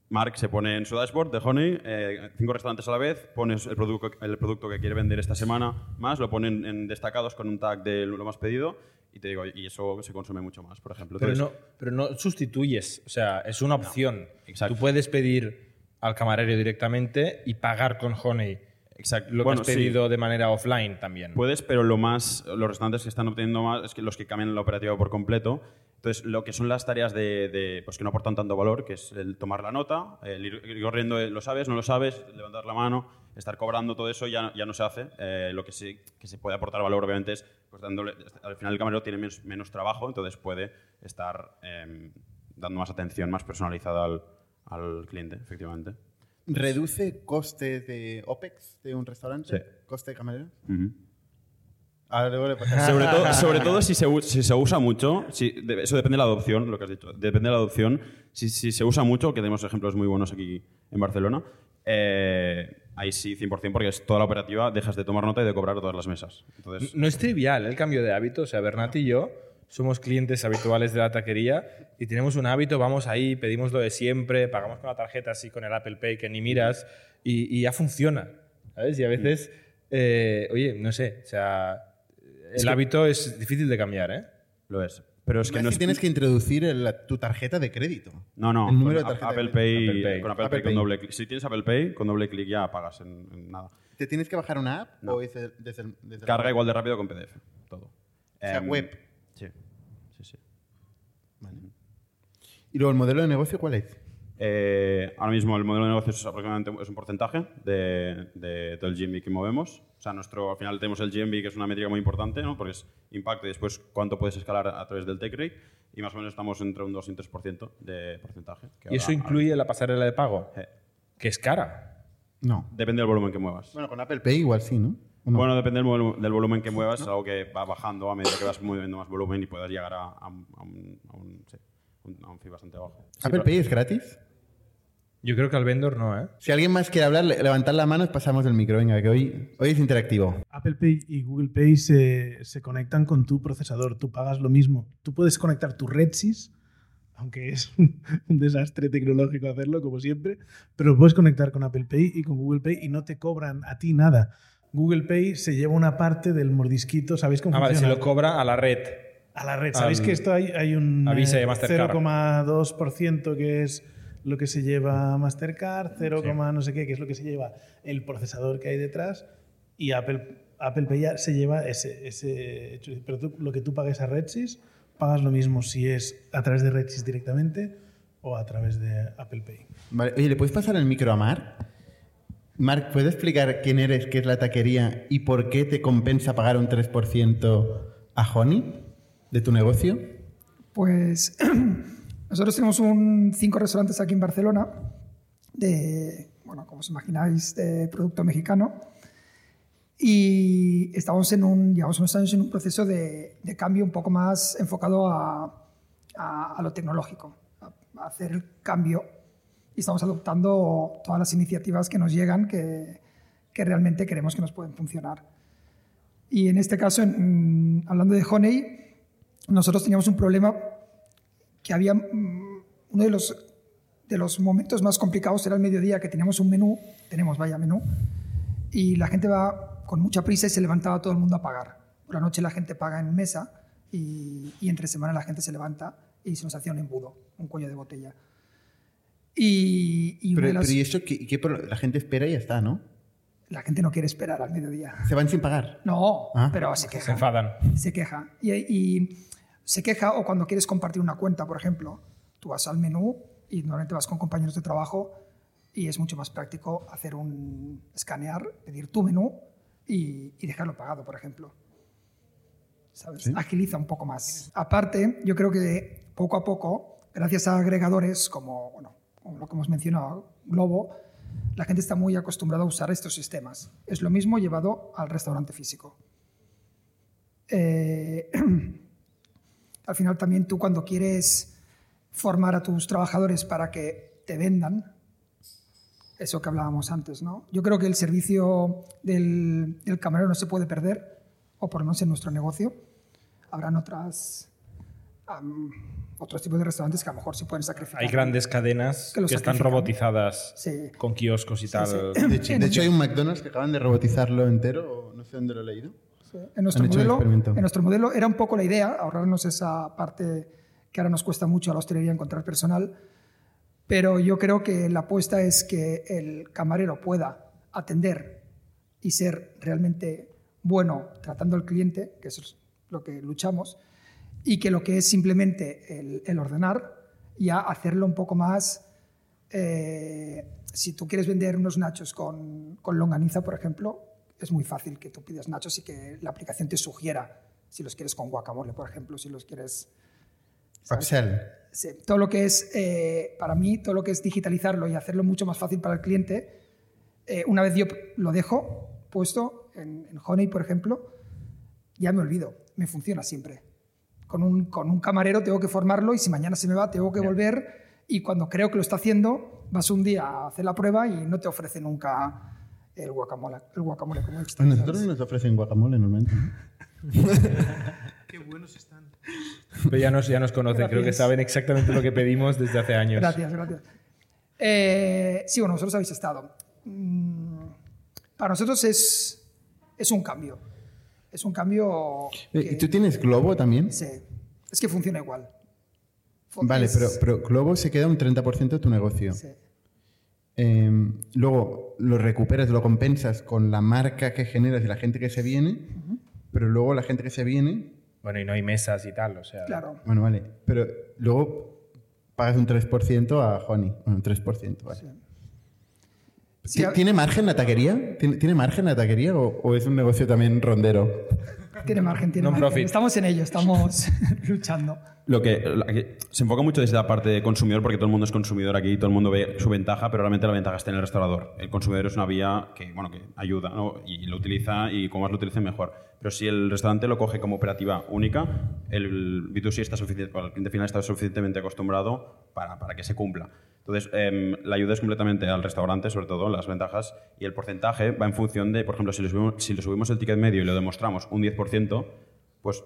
Mark se pone en su dashboard de Honey, eh, cinco restaurantes a la vez, pones el producto, el producto que quiere vender esta semana más, lo ponen en destacados con un tag de lo más pedido y te digo, y eso se consume mucho más, por ejemplo. Pero Entonces, no, pero no sustituyes, o sea, es una opción. exacto. Tú puedes pedir al camarero directamente y pagar con Honey Exacto. lo que has sí. pedido de manera offline también. Puedes, pero lo más, los restaurantes que están obteniendo más es que los que cambian la operativa por completo. Entonces, lo que son las tareas de, de, pues que no aportan tanto valor, que es el tomar la nota, el ir, ir corriendo, eh, lo sabes, no lo sabes, levantar la mano, estar cobrando todo eso ya, ya no se hace. Eh, lo que sí que se puede aportar valor, obviamente, es pues dándole, al final el camarero tiene menos, menos trabajo, entonces puede estar eh, dando más atención, más personalizada al, al cliente, efectivamente. ¿Reduce costes de OPEX de un restaurante? Sí. ¿Coste de camarero? Sobre todo, [laughs] sobre todo si, se, si se usa mucho, si- de- eso depende de la adopción, lo que has dicho, depende de la adopción. Si, si se usa mucho, que tenemos ejemplos muy buenos aquí en Barcelona, eh, ahí sí, 100%, porque es toda la operativa, dejas de tomar nota y de cobrar a todas las mesas. Entonces, No es trivial el cambio de hábito. O sea, Bernat y yo somos clientes habituales de la taquería y tenemos un hábito, vamos ahí, pedimos lo de siempre, pagamos con la tarjeta así con el Apple Pay que ni miras y, y ya funciona. ¿Sabes? Y a veces, eh, oye, no sé, o sea, el hábito es difícil de cambiar, ¿eh? Lo es. Pero es que no es... tienes que introducir el- tu tarjeta de crédito. No, no. El número con de tarjeta Apple de Pay, Apple Pay. Con Apple, Apple Pay, Pay. con doble clic. Si tienes Apple Pay, con doble clic ya pagas en, en nada. ¿Te tienes que bajar una app No. o es desde desde el- Carga igual de rápido con PDF. Todo. O sea, Em, web. Sí. ¿Y luego el modelo de negocio cuál es? Eh, ahora mismo el modelo de negocio es aproximadamente es un porcentaje de, de- del GMV que movemos. O sea, nuestro, al final tenemos el GMV, que es una métrica muy importante, ¿no? porque es impacto y después cuánto puedes escalar a través del take rate. Y más o menos estamos entre un 2 y un 3% de porcentaje. que Y eso ahora- incluye la pasarela de pago, Eh, que es cara. No. depende del volumen que muevas. Bueno, con Apple Pay igual sí, ¿no? ¿O no? Bueno, depende del, volu- del volumen que muevas, es algo que va bajando a medida que vas moviendo más volumen y puedas llegar a, a un, a un, a un- sí, un- a un fee bastante bajo. ¿Apple Pay es gratis? Yo creo que al vendor no, ¿eh? Si alguien más quiere hablar, le- levantad la mano y pasamos el micro. Venga, que hoy, hoy es interactivo. Apple Pay y Google Pay se, se conectan con tu procesador. Tú pagas lo mismo. Tú puedes conectar tu RedSys, aunque es un, [laughs] un desastre tecnológico hacerlo, como siempre, pero puedes conectar con Apple Pay y con Google Pay y no te cobran a ti nada. Google Pay se lleva una parte del mordisquito. ¿Sabéis cómo Ah, vale, se funciona? lo cobra a la red. A la red. ¿Sabéis Al- que esto hay, hay un a Visa y eh, a Mastercard. 0,2% que es lo que se lleva Mastercard, 0, no sé qué, que es lo que se lleva el procesador que hay detrás, y Apple, Apple Pay ya se lleva ese... ese hecho. pero tú, lo que tú pagues a RedSys, pagas lo mismo si es a través de RedSys directamente o a través de Apple Pay. Vale, Oye, ¿le puedes pasar el micro a Marc? Marc, ¿puedes explicar quién eres, qué es la taquería y por qué te compensa pagar un 3% a Honey de tu negocio? Pues [clears throat] nosotros tenemos un, cinco restaurantes aquí en Barcelona de, bueno, como os imagináis, de producto mexicano. Y estamos en un, llevamos unos años en un proceso de, de cambio un poco más enfocado a, a- lo tecnológico, a, a hacer el cambio. Y estamos adoptando todas las iniciativas que nos llegan que, que realmente queremos que nos pueden funcionar. Y en este caso, hablando de Honey, nosotros teníamos un problema que había mm, uno de los, de los momentos más complicados era el mediodía, que teníamos un menú, tenemos vaya menú, y la gente va con mucha prisa y se levantaba todo el mundo a pagar. Por la noche la gente paga en mesa y, y entre semana la gente se levanta y se nos hacía un embudo, un cuello de botella. Y, y Pero, de las- pero ¿y eso qué, la gente espera y ya está, ¿no? la gente no quiere esperar al mediodía. Se van sin pagar. No, Ah. pero se Se queja. enfadan. se queja. Y, y se queja o cuando quieres compartir una cuenta, por ejemplo, tú vas al menú y normalmente vas con compañeros de trabajo y es mucho más práctico hacer un escanear, pedir tu menú y, y dejarlo pagado, por ejemplo. ¿Sabes? Agiliza un poco más. Aparte, yo creo que poco a poco, gracias a agregadores como, bueno, como lo que hemos mencionado, Globo, la gente está muy acostumbrada a usar estos sistemas. Es lo mismo llevado al restaurante físico. Eh, [clears throat] al final también tú cuando quieres formar a tus trabajadores para que te vendan, eso que hablábamos antes, ¿no? Yo creo que el servicio del, del camarero no se puede perder, o por lo menos en nuestro negocio. Habrán otras, am, otros tipos de restaurantes que a lo mejor se pueden sacrificar. Hay grandes cadenas Que que, están robotizadas Sí. con kioscos y tal. sí. De hecho, de hecho, hay un McDonald's que acaban de robotizarlo entero, no sé dónde lo he leído. En nuestro, modelo, en nuestro modelo era un poco la idea, ahorrarnos esa parte que ahora nos cuesta mucho a la hostelería encontrar personal, pero yo creo que la apuesta es que el camarero pueda atender y ser realmente bueno tratando al cliente, que eso es lo que luchamos, y que lo que es simplemente el, el ordenar, ya hacerlo un poco más... eh, si tú quieres vender unos nachos con, con longaniza, por ejemplo, es muy fácil que tú pidas nachos y que la aplicación te sugiera si los quieres con guacamole, por ejemplo, si los quieres... Sí, todo lo que es, eh, para mí, todo lo que es digitalizarlo y hacerlo mucho más fácil para el cliente, eh, una vez yo lo dejo puesto en, en Honey, por ejemplo, ya me olvido, me funciona siempre. Con un, con un camarero tengo que formarlo y si mañana se me va tengo que volver y cuando creo que lo está haciendo vas un día a hacer la prueba y no te ofrece nunca el guacamole, el guacamole como extra. A nosotros ¿sabes? nos ofrecen guacamole normalmente. ¿no? [laughs] Qué buenos están. Pero ya nos, ya nos conocen, creo que Gracias. saben exactamente lo que pedimos desde hace años. Gracias, gracias. Eh, sí, bueno, vosotros habéis estado. Mm, Para nosotros es, es un cambio. Es un cambio. Eh, que- ¿Tú tienes Globo también? sí, es que funciona igual. Fun- Vale, pero, pero Globo se queda un 30% de tu negocio. sí. Eh, luego lo recuperas, lo compensas con la marca que generas y la gente que se viene, pero luego la gente que se viene, Bueno, y no hay mesas y tal, o sea. Claro. bueno, vale, pero luego pagas un 3% a Honey, bueno, un 3%, vale. Sí, ¿Ti- a- ¿Tiene margen la taquería? ¿Tiene, tiene margen la taquería o, o es un negocio también rondero? Tiene margen, tiene margen. Non-profit. Estamos en ello, estamos [laughs] luchando. Lo que, se enfoca mucho desde la parte de consumidor, porque todo el mundo es consumidor aquí, todo el mundo ve su ventaja, pero realmente la ventaja está en el restaurador. El consumidor es una vía que, bueno, que ayuda ¿no? y lo utiliza y como más lo utilice mejor. Pero si el restaurante lo coge como operativa única, el B2C está suficiente, el cliente final está suficientemente acostumbrado para, para que se cumpla. Entonces, em, la ayuda es completamente al restaurante, sobre todo las ventajas, y el porcentaje va en función de, por ejemplo, si le subimos, si le subimos el ticket medio y lo demostramos un 10%, pues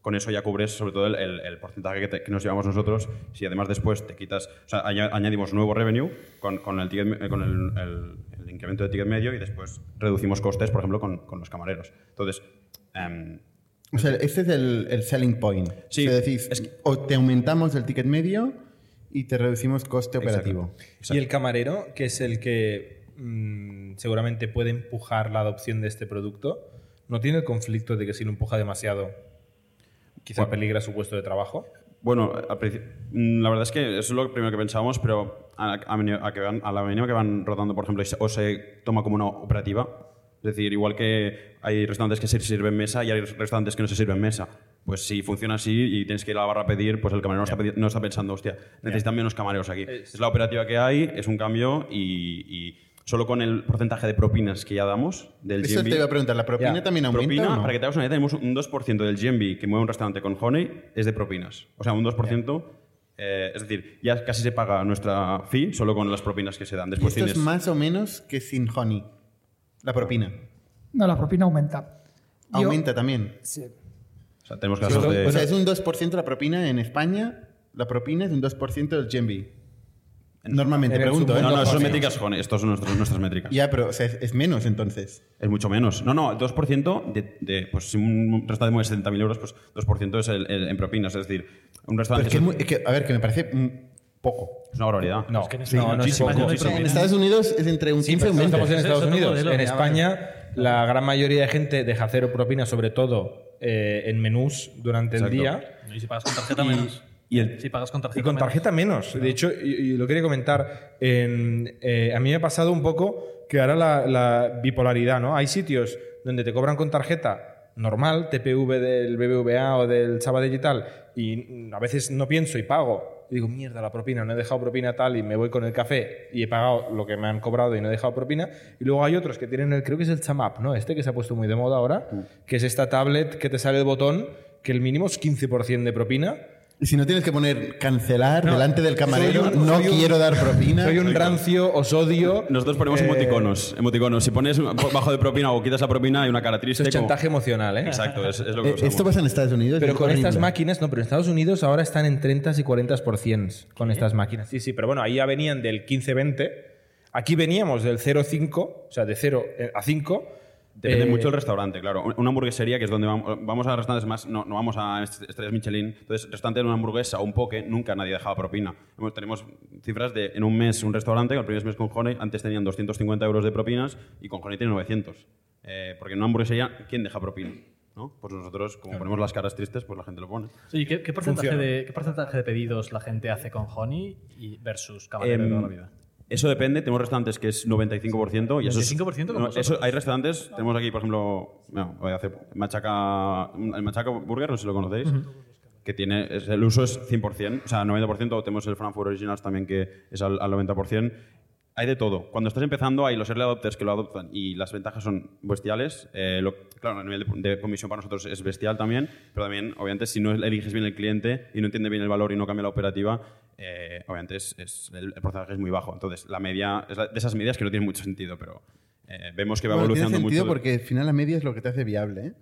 con eso ya cubres sobre todo el, el- el porcentaje que, te- que nos llevamos nosotros. Si además después te quitas, o sea, aña- añadimos nuevo revenue con, con el, ticket me- eh, con el, el- el incremento de ticket medio y después reducimos costes, por ejemplo, con, con los camareros. Entonces, em, O sea, este es el, el selling point. Sí, O sea, decís, es que- o te aumentamos el ticket medio y te reducimos coste operativo. Y el camarero, que es el que mm, seguramente puede empujar la adopción de este producto, no tiene el conflicto de que si lo empuja demasiado, quizá peligra su puesto de trabajo. Bueno, mm, la verdad es que eso es lo primero que pensábamos, pero a, a meni- a que van- a la mínima que van rotando, por ejemplo, o se toma como una operativa, es decir, igual que hay restaurantes que se sirven mesa y hay restaurantes que no se sirven mesa. Pues si funciona así y tienes que ir a la barra a pedir, pues el camarero no, está, pedi- no está pensando, hostia, necesitan menos camareros aquí. Es, la operativa que hay, es un cambio y, y solo con el porcentaje de propinas que ya damos del Eso te iba a preguntar, ¿la propina Ya. también aumenta Propina, o no? para que te hagas una idea, tenemos un 2% del GMV que mueve un restaurante con Honey es de propinas. O sea, un 2%, eh, es decir, ya casi se paga nuestra fee solo con las propinas que se dan. Y Después esto es más o menos que sin Honey. La propina. No, la propina aumenta. Yo- Aumenta también. Sí. O sea, tenemos casos de... o sea, es un 2% la propina en España. La propina es un 2% del GMV. Normalmente, pregunto. ¿eh? no, no, eso son métricas. Estos son nuestros- nuestras métricas. Ya, pero o sea, es, es menos entonces. Es mucho menos. No, no, 2% de, de pues si un restaurante mueve 70.000 euros, pues 2% es el, el- en propinas. Es decir, un restaurante... es que, es muy- es que, a ver, que me parece poco. es una barbaridad. No, que en no, no, es poco. En Estados Unidos es entre un 15 y un Pero 20. estamos en es Estados Unidos. En España, la gran mayoría de gente deja cero propina, sobre todo eh, en menús durante el día. Y si pagas con tarjeta, menos. Y el- si pagas con tarjeta, Y con tarjeta menos. De hecho, y, y lo quería comentar, en, eh, a mí me ha pasado un poco que ahora la, la bipolaridad, ¿no? Hay sitios donde te cobran con tarjeta normal, TPV del BBVA o del Sabadell y tal, y a veces no pienso y pago. Y digo, mierda, la propina, no he dejado propina tal y me voy con el café y he pagado lo que me han cobrado y no he dejado propina. Y luego hay otros que tienen el, creo que es el Chamap, ¿no? Este que se ha puesto muy de moda ahora, que es esta tablet que te sale el botón, que el mínimo es 15% de propina. Y si no tienes que poner cancelar No, delante del camarero, un- no un- quiero dar propina. Soy un rancio, os odio. Nosotros ponemos Eh, emoticonos, emoticonos. Si pones bajo de propina o quitas la propina hay una cara triste. Eso es como- chantaje emocional, ¿eh? Exacto, es, es lo que Eh. Esto pasa en Estados Unidos. Pero es con horrible. estas máquinas, no, pero en Estados Unidos ahora están en 30 y 40% con estas máquinas. Sí, sí, pero bueno, ahí ya venían del 15-20. Aquí veníamos del 0-5, o sea, de 0 a 5. Depende Eh, mucho del restaurante, claro. Una hamburguesería, que es donde vamos, vamos a restaurantes más, no, no vamos a est- estrellas Michelin. Entonces, restaurante de una hamburguesa o un poke, nunca nadie dejaba propina. Tenemos cifras de, en un mes, un restaurante, el primer mes con Honey, antes tenían 250 euros de propinas y con Honey tienen 900. Eh, porque en una hamburguesería, ¿quién deja propina? ¿No? Pues nosotros, como ponemos las caras tristes, pues la gente lo pone. Sí, ¿qué, qué porcentaje de, ¿Qué porcentaje de pedidos la gente hace con Honey y versus camarero de Em, toda la vida? Eso depende. Tenemos restaurantes que es 95% y eso es- 95% con no, eso- Hay restaurantes, tenemos aquí, por ejemplo, no, voy a hacer Machaca, el Machaca Burger, no sé si lo conocéis, que tiene, es- el uso es 100%, o sea, 90%, o tenemos el Frankfurt Originals también que es al, al 90%. Hay de todo. Cuando estás empezando hay los early adopters que lo adoptan y las ventajas son bestiales. Eh, lo- claro, a nivel de, de comisión para nosotros es bestial también, pero también, obviamente, si no eliges bien el cliente y no entiende bien el valor y no cambia la operativa, eh, obviamente es, es- el, el porcentaje es muy bajo. Entonces, la media es la- de esas medias que no tienen mucho sentido, pero eh, vemos que va Bueno, tiene evolucionando sentido mucho. porque al final la media es lo que te hace viable. ¿eh?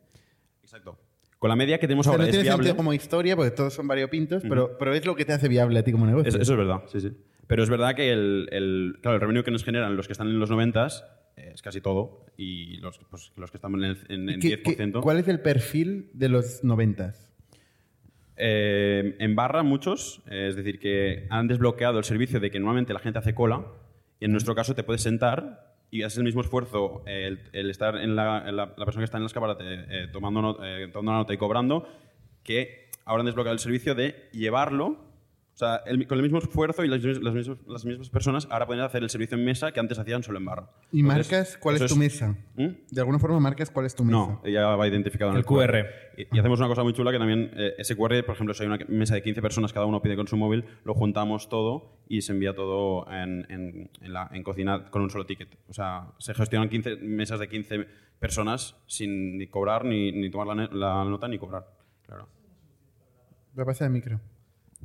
Exacto. Con la media que tenemos O sea, ahora no es tiene viable. sentido como historia porque todos son variopintos, pero, pero es lo que te hace viable a ti como negocio. Es- eso es verdad, sí, sí. Pero es verdad que el, el, claro, el revenue que nos generan los que están en los 90 es casi todo y los, pues, los que están en el en, en ¿Qué- qué- 10%. ¿Cuál es el perfil de los noventas? Eh, en barra muchos, eh, es decir, que han desbloqueado el servicio de que normalmente la gente hace cola y en nuestro caso te puedes sentar y haces el mismo esfuerzo eh, el, estar en la, la- persona que está en el escaparate tomando, no- eh, tomando una nota y cobrando que ahora han desbloqueado el servicio de llevarlo sea, el- con el mismo esfuerzo y las, mis- las mismas, las mismas personas ahora pueden hacer el servicio en mesa que antes hacían solo en barra. ¿Y Entonces, marcas cuál es tu mesa? ¿Mm? De alguna forma marcas cuál es tu mesa. No, ya va identificado en El el, QR. QR. Y, y hacemos una cosa muy chula que también eh, ese QR, por ejemplo, si hay una mesa de 15 personas, cada uno pide con su móvil, lo juntamos todo y se envía todo en, en- en la, en cocina con un solo ticket. O sea, se gestionan 15 mesas de 15 personas sin ni cobrar, ni, ni tomar la, la nota, ni cobrar. Claro. Voy a pasar el micro.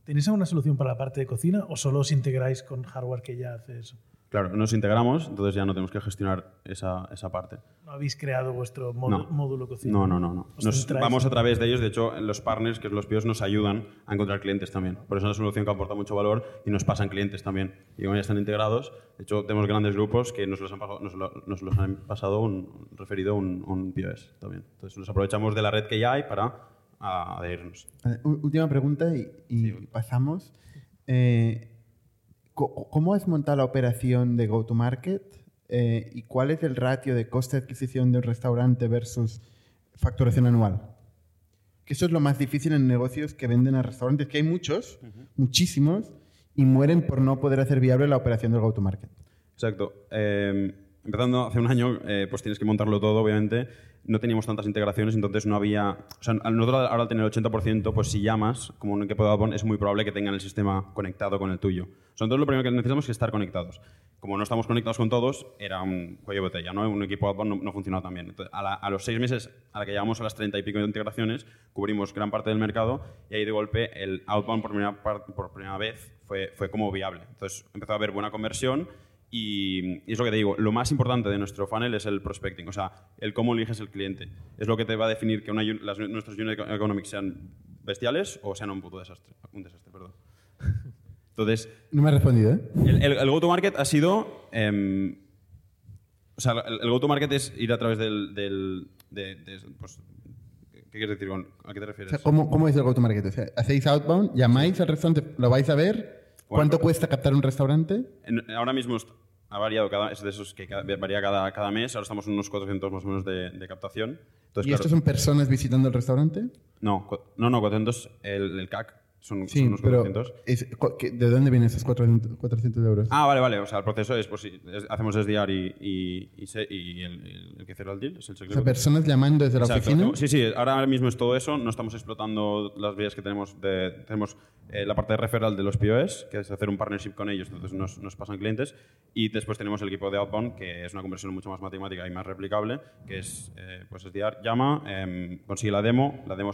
¿Tenéis alguna solución para la parte de cocina o solo os integráis con hardware que ya hace eso? Claro, nos integramos, entonces ya no tenemos que gestionar esa, esa parte. ¿No habéis creado vuestro módu- No. módulo cocina? No, no, no. no. Os Nos- vamos a través de ellos. De hecho, los partners, que los PIOs, nos ayudan a encontrar clientes también. Por eso es una solución que aporta mucho valor y nos pasan clientes también. Y como ya están integrados, de hecho, tenemos grandes grupos que nos los han, pasado- nos lo- nos los han pasado, un, referido un, un POS también. Entonces, nos aprovechamos de la red que ya hay para ah, adherirnos. Última pregunta y, y pasamos. Eh, ¿Cómo has montado la operación de go-to-market eh, y cuál es el ratio de coste de adquisición de un restaurante versus facturación anual? Que eso es lo más difícil en negocios que venden a restaurantes, que hay muchos, muchísimos, y mueren por no poder hacer viable la operación del go-to-market. Exacto. Eh, empezando hace un año, eh, pues tienes que montarlo todo, obviamente. No teníamos tantas integraciones, entonces no había... O sea, nosotros ahora al tener el 80%, pues si llamas, como equipo de outbound, es muy probable que tengan el sistema conectado con el tuyo. O sea, entonces lo primero que necesitamos es estar conectados. Como no estamos conectados con todos, era un cuello de botella, ¿no? Un equipo outbound no, no funcionaba tan bien. Entonces, a, la- a los seis meses, a la que llegamos a las 30 y pico de integraciones, cubrimos gran parte del mercado y ahí de golpe el outbound por primera, por primera vez fue, fue como viable. Entonces empezó a haber buena conversión y, y es lo que te digo, lo más importante de nuestro funnel es el prospecting, o sea, el cómo eliges el cliente. Es lo que te va a definir que una un- las- nuestros unit economics sean bestiales o sean un puto desastre. Un desastre, perdón. [laughs] Entonces, No me has respondido, ¿eh? el, el- el go-to-market ha sido... em, o sea, el, el go-to-market es ir a través del... del- de- de- pues, ¿Qué quieres decir con...? ¿A qué te O refieres? sea, ¿cómo, ¿Cómo es el go-to-market? O sea, ¿Hacéis outbound? ¿Llamáis al restaurante? ¿Lo vais a ver? ¿Cuánto Bueno. cuesta captar un restaurante? En- ahora mismo ha variado cada, es de esos que cada- varía cada, cada mes. Ahora estamos en unos 400 más o menos de, de captación. Entonces, ¿Y claro, estos son personas visitando el restaurante? no, no, no, 400 el, el CAC son, son Sí, unos pero 400. es- cu- ¿qué- ¿de dónde vienen esos 400, 400 euros? Ah, vale, vale. O sea, el proceso es, pues es- hacemos SDR y, y, y, se- y el, que cerró el deal es el o sea, secreto. personas llamando desde la Exacto. oficina. Sí, sí, ahora mismo es todo eso. No estamos explotando las vías que tenemos. De, tenemos eh, la parte de referral de los POS, que es hacer un partnership con ellos, entonces nos, nos pasan clientes. Y después tenemos el equipo de outbound, que es una conversión mucho más matemática y más replicable, que es, eh, pues, SDR, llama, em, consigue la demo. La demo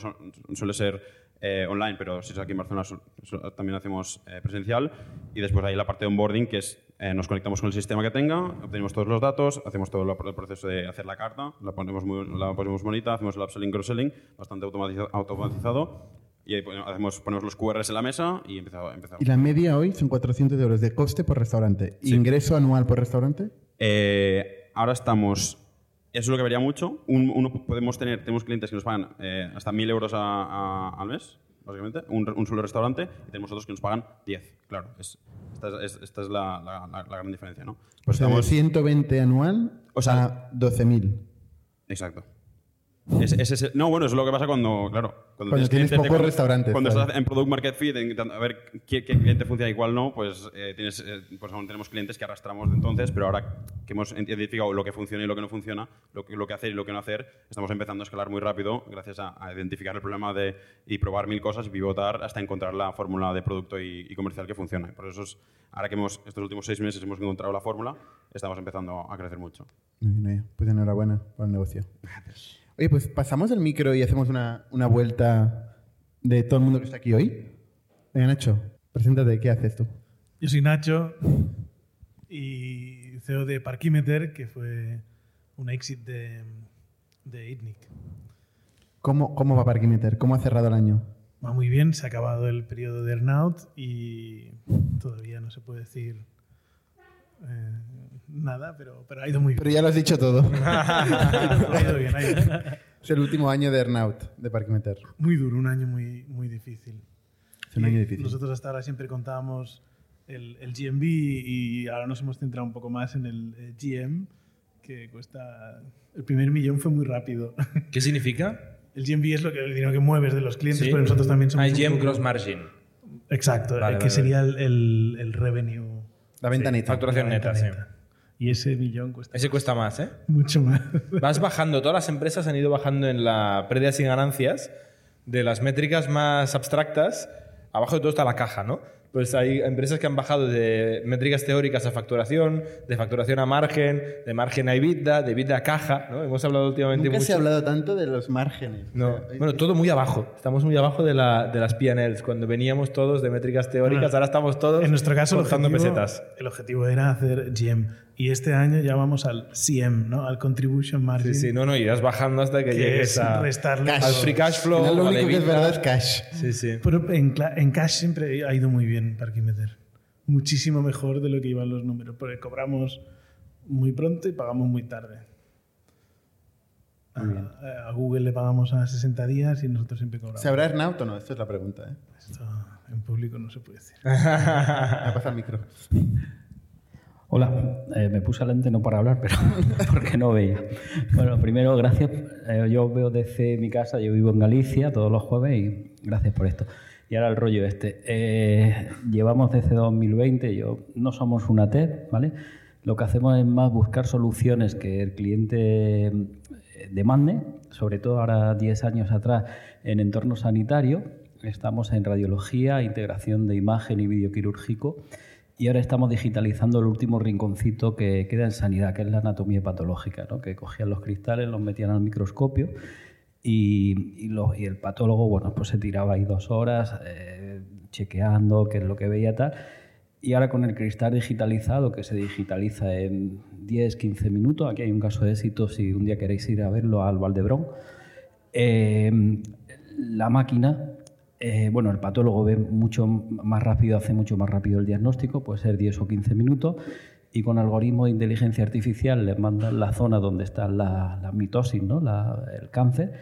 suele ser eh, online, pero si es aquí en Barcelona también hacemos eh, presencial. Y después hay la parte de onboarding, que es eh, nos conectamos con el sistema que tenga, obtenemos todos los datos, hacemos todo lo- el proceso de hacer la carta, la ponemos, muy, la ponemos bonita, hacemos el upselling, cross-selling, bastante automatiza- automatizado. Y ahí pone- hacemos, ponemos los QRs en la mesa y empezamos. Y la media hoy son 400 euros de coste por restaurante. ¿Ingreso anual por restaurante? Eh, ahora estamos. Eso es lo que varía mucho. Un- uno podemos tener, tenemos clientes que nos pagan eh, hasta 1.000 euros a- a- al mes, básicamente, un, un solo restaurante, y tenemos otros que nos pagan 10. Claro, es, esta es, esta es la, la- la- la gran diferencia, ¿no? O Pues de estamos- 120 anual O sea- a 12.000. Exacto. Es- es ese- no, bueno, es lo que pasa cuando, claro, Cuando tienes clientes de pocos cuando- restaurantes, Cuando claro. estás en Product Market Fit, intentando a ver qué, qué cliente funciona y cuál no, pues, eh, tienes, eh, pues aún tenemos clientes que arrastramos de entonces, pero ahora que hemos identificado lo que funciona y lo que no funciona, lo que, lo que hacer y lo que no hacer, estamos empezando a escalar muy rápido gracias a, a identificar el problema de, y probar mil cosas y pivotar hasta encontrar la fórmula de producto y, y comercial que funcione. Por eso, es- ahora que hemos, estos últimos seis meses hemos encontrado la fórmula, estamos empezando a crecer mucho. Muy bien, oye. Pues enhorabuena por el negocio. Oye, pues pasamos el micro y hacemos una, una vuelta de todo el mundo que está aquí hoy. Venga, Nacho, preséntate, ¿qué haces tú? Yo soy Nacho y CEO de Parkimeter, que fue un exit de, de ITNIC. ¿Cómo, cómo va Parkimeter? ¿Cómo ha cerrado el año? va muy bien. Se ha acabado el periodo de earnout y todavía no se puede decir eh, nada, pero, pero ha ido muy bien. Pero ya lo has dicho todo. [laughs] Ha ido bien, ha ido bien. es el último año de Earnout de Parkimeter. Muy duro, un año muy, muy difícil. Es un Y año difícil. Nosotros hasta ahora siempre contábamos el, el GMB y ahora nos hemos centrado un poco más en el eh, GM, que cuesta... El primer millón fue muy rápido. ¿Qué significa? El GMB es lo que, el dinero que mueves de los clientes, Sí. pero nosotros también somos... un IGM poco- Gross Margin. Exacto, Vale, eh, que vale, sería el, el, el revenue. La venta Sí, neta. Facturación la venta neta, sí. Y ese millón cuesta Ese cuesta más, ¿eh? mucho más. Vas bajando, todas las empresas han ido bajando en la pérdidas y ganancias de las métricas más abstractas. Abajo de todo está la caja, ¿no? Pues hay empresas que han bajado de métricas teóricas a facturación, de facturación a margen, de margen a EBITDA, de EBITDA a caja, ¿no? Hemos hablado últimamente Nunca mucho. se ha hablado tanto de los márgenes. No, O sea, bueno, todo muy abajo. Estamos muy abajo de, la, de las P&Ls. Cuando veníamos todos de métricas teóricas, Bueno, ahora estamos todos En nuestro caso, el objetivo, pesetas. el objetivo era hacer GM. Y este año ya vamos al CM, ¿no? Al Contribution Margin. Sí, sí, no, no, irás bajando hasta que, que llegues es a, restarle al free cash flow. lo único que es verdad es cash. Sí, sí. Pero en, cash siempre ha ido muy bien Parkimeter. Muchísimo mejor de lo que iban los números. Porque cobramos muy pronto y pagamos muy tarde. A, a Google le pagamos a 60 días y nosotros siempre cobramos. ¿Se habrá Earnout o no? Esta es la pregunta. ¿eh? Esto en público no se puede decir. [laughs] Me pasa el micro. Hola, eh, me puse lente no para hablar, pero [laughs] porque no veía. Bueno, primero, gracias. Eh, yo veo desde mi casa, yo vivo en Galicia todos los jueves y gracias por esto. Y ahora el rollo este. Eh, llevamos desde 2020, yo no somos una TED, ¿vale? Lo que hacemos es más buscar soluciones que el cliente demande, sobre todo ahora 10 años atrás en entorno sanitario. Estamos en radiología, integración de imagen y vídeo quirúrgico. Y ahora estamos digitalizando el último rinconcito que queda en sanidad, que es la anatomía patológica, ¿no? que cogían los cristales, los metían al microscopio y, y y el patólogo bueno, pues se tiraba ahí dos horas eh, chequeando qué es lo que veía tal. Y ahora con el cristal digitalizado, que se digitaliza en 10, 15 minutos, aquí hay un caso de éxito si un día queréis ir a verlo al Valdebrón, eh, la máquina, eh, bueno, el patólogo ve mucho más rápido, hace mucho más rápido el diagnóstico, puede ser 10 o 15 minutos, y con algoritmo de inteligencia artificial le mandan la zona donde está la, la mitosis, ¿no? La- el cáncer,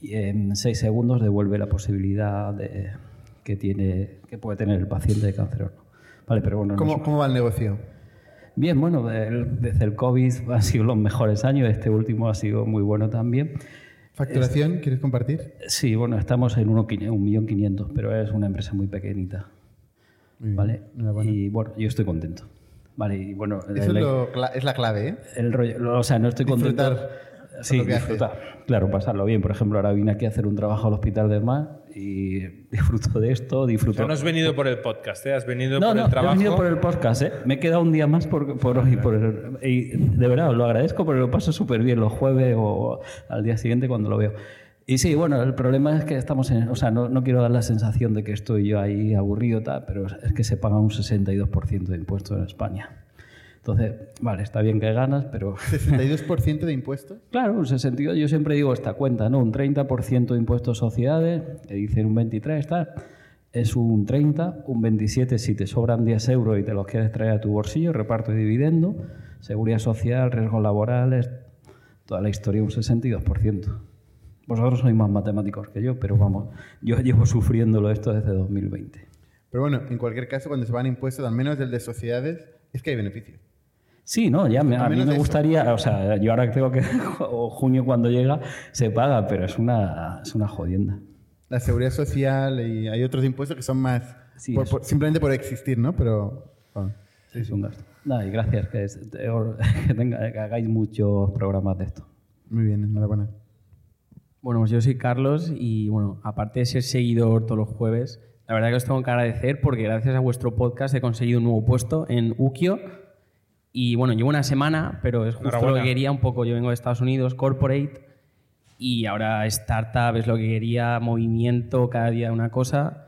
y en 6 segundos devuelve la posibilidad de, que, tiene, que puede tener el paciente de cáncer o no. Vale, pero bueno, no ¿Cómo, va el negocio? Bien, bueno, el- desde el COVID han sido los mejores años, este último ha sido muy bueno también. ¿Facturación? ¿Quieres compartir? Sí, bueno, estamos en 1.500.000, pero es una empresa muy pequeñita. Muy bien, ¿Vale? Y bueno, yo estoy contento. Vale, y bueno, Eso es, la clave, ¿eh? el rollo, lo- o sea, no estoy contento. Disfrutar Sí. Claro, pasarlo bien. Por ejemplo, ahora vine aquí a hacer un trabajo al Hospital de Mar y [laughs] disfruto de esto, disfruto. No has venido por el podcast, ¿eh? has venido No, por no, el trabajo. he venido por el podcast, ¿eh? Me he quedado un día más por, por hoy. Por el- y de verdad, lo agradezco porque lo paso súper bien los jueves o al día siguiente cuando lo veo. Y sí, bueno, el problema es que estamos en... O sea, no, no quiero dar la sensación de que estoy yo ahí aburrido, tal, pero es que se paga un 62% de impuestos en España. Entonces, vale, está bien que ganas, pero... [laughs] ¿62% de impuestos? Claro, un 62, yo siempre digo esta cuenta, ¿no? Un 30% de impuestos sociedades, te dicen un 23, tal, es un 30, un 27 si te sobran 10 euros y te los quieres traer a tu bolsillo, reparto y dividendo, seguridad social, riesgos laborales, toda la historia un 62%. Vosotros sois más matemáticos que yo, pero vamos, yo llevo sufriéndolo esto desde 2020. Pero bueno, en cualquier caso, cuando se van impuestos, al menos del de sociedades, es que hay beneficio. Sí, no, ya me- a mí me eso. gustaría, o sea, yo ahora creo que o [laughs] junio cuando llega se paga, pero es una, es una jodienda. La seguridad social y hay otros impuestos que son más... Sí, por- eso. por- simplemente por existir, ¿no? Pero... bueno. es un gasto. Nada, y gracias, que, es- [laughs] que tenga- que hagáis muchos programas de esto. Muy bien, enhorabuena. Bueno, pues yo soy Carlos y bueno, aparte de ser seguidor todos los jueves, la verdad que os tengo que agradecer porque gracias a vuestro podcast he conseguido un nuevo puesto en Ukio y bueno, llevo una semana, pero es justo lo que quería un poco. Yo vengo de Estados Unidos, corporate, y ahora startup es lo que quería, movimiento, cada día una cosa.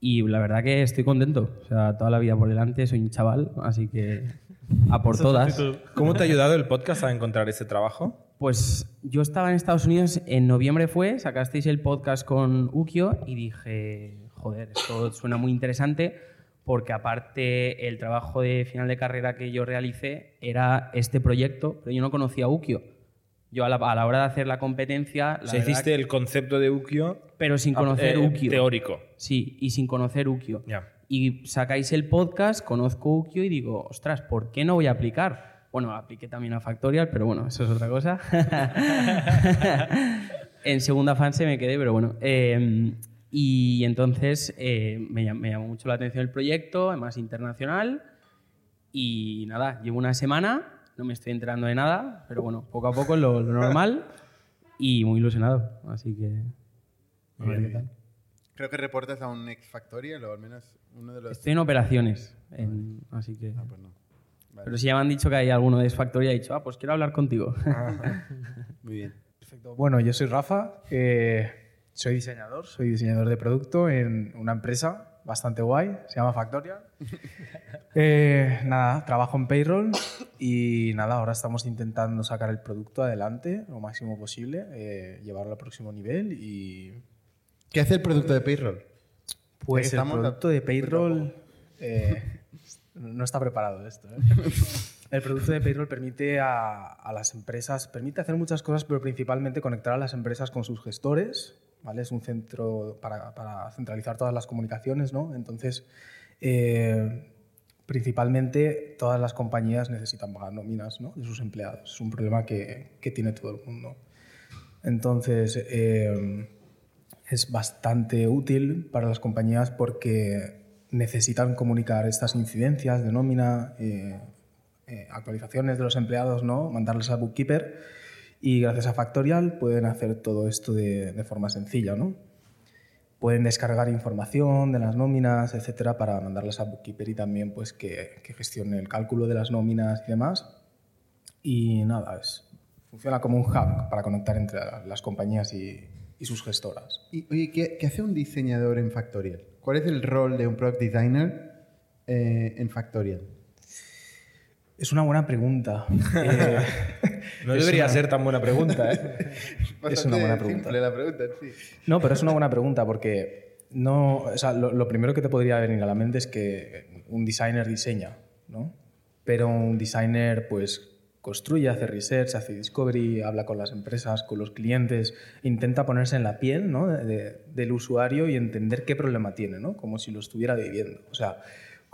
Y la verdad que estoy contento. O sea, toda la vida por delante, soy un chaval, así que a por todas. ¿Cómo te ha ayudado el podcast a encontrar ese trabajo? pues yo estaba en Estados Unidos, en noviembre fue, sacasteis el podcast con Ukio y dije, joder, esto suena muy interesante porque aparte el trabajo de final de carrera que yo realicé era este proyecto, pero yo no conocía Ukio. Yo a la, a la hora de hacer la competencia... La verdad hiciste el concepto de Ukio pero sin conocer eh, Ukio. teórico. Sí, y sin conocer Ukio. Ya. Y sacáis el podcast, conozco Ukio y digo, ostras, ¿por qué no voy a aplicar? Bueno, apliqué también a Factorial, pero bueno, eso es otra cosa. [laughs] [laughs] en segunda fase me quedé, pero bueno. Eh, y entonces eh, me, me llamó mucho la atención el proyecto, además internacional. Y nada, llevo una semana, no me estoy enterando de nada, pero bueno, poco a poco lo, lo normal y muy ilusionado. Así que. a ver qué tal. Creo que reportas a un ex Factorial o al menos uno de los... Estoy en operaciones, en- así que. Ah, pues no. Vale. Pero si ya me han dicho que hay alguno de Factoría, he dicho, ah, pues quiero hablar contigo. [laughs] [laughs] Muy bien. Perfecto. Bueno, yo soy Rafa, eh, soy diseñador, soy diseñador de producto en una empresa bastante guay, se llama Factorial. [laughs] Eh, nada, trabajo en payroll y nada, ahora estamos intentando sacar el producto adelante lo máximo posible, eh, llevarlo al próximo nivel y ¿Qué hace el producto de Payroll? pues el producto de payroll eh, [laughs] no está preparado esto. [laughs] El producto de payroll permite a, a las empresas, permite hacer muchas cosas, pero principalmente conectar a las empresas con sus gestores. ¿vale? Es un centro para, para centralizar todas las comunicaciones. ¿no? Entonces, eh, principalmente todas las compañías necesitan pagar nóminas ¿no? de sus empleados. Es un problema que, que tiene todo el mundo. Entonces, eh, es bastante útil para las compañías porque necesitan comunicar estas incidencias de nómina, eh, eh, actualizaciones de los empleados, ¿no? mandarlas al bookkeeper y gracias a Factorial pueden hacer todo esto de, forma sencilla. ¿no? Pueden descargar información de las nóminas, etcétera, para mandarlas al bookkeeper y también pues, que, que gestione el cálculo de las nóminas y demás. Y nada, es, funciona como un hub para conectar entre las compañías y, sus gestoras. Y, oye, ¿qué, qué hace un diseñador en Factorial? ¿Cuál es el rol de un product designer eh, en Factorial? Es una buena pregunta. [laughs] Eh, No debería una- ser tan buena pregunta, ¿eh? [laughs] Es una buena pregunta. simple la pregunta, sí. No, pero es una buena pregunta porque no, o sea, lo, lo primero que te podría venir a la mente es que un designer diseña, ¿no? Pero un designer pues construye, hace research, hace discovery, habla con las empresas, con los clientes, intenta ponerse en la piel ¿no? de- de- del usuario y entender qué problema tiene, ¿no? como si lo estuviera viviendo. O sea,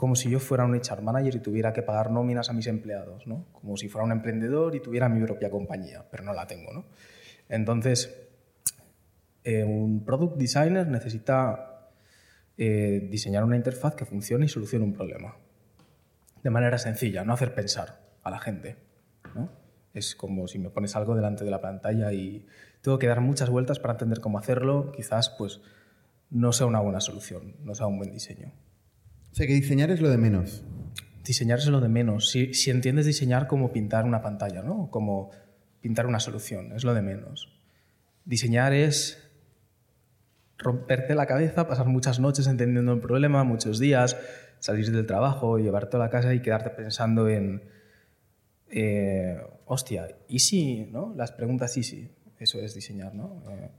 como si yo fuera un HR manager y tuviera que pagar nóminas a mis empleados, ¿no? como si fuera un emprendedor y tuviera mi propia compañía, pero no la tengo. ¿no? Entonces, eh, un product designer necesita eh, diseñar una interfaz que funcione y solucione un problema. De manera sencilla, no hacer pensar a la gente. ¿no? Es como si me pones algo delante de la pantalla y tengo que dar muchas vueltas para entender cómo hacerlo. Quizás pues, no sea una buena solución, no sea un buen diseño. O sea, que diseñar es lo de menos. Diseñar es lo de menos. Si, si entiendes diseñar como pintar una pantalla, ¿no? como pintar una solución, es lo de menos. Diseñar es romperte la cabeza, pasar muchas noches entendiendo el problema, muchos días, salir del trabajo, llevarte a la casa y quedarte pensando en, eh, hostia, ¿y si, no? Las preguntas ¿y si? Eso es diseñar, ¿no? Eh,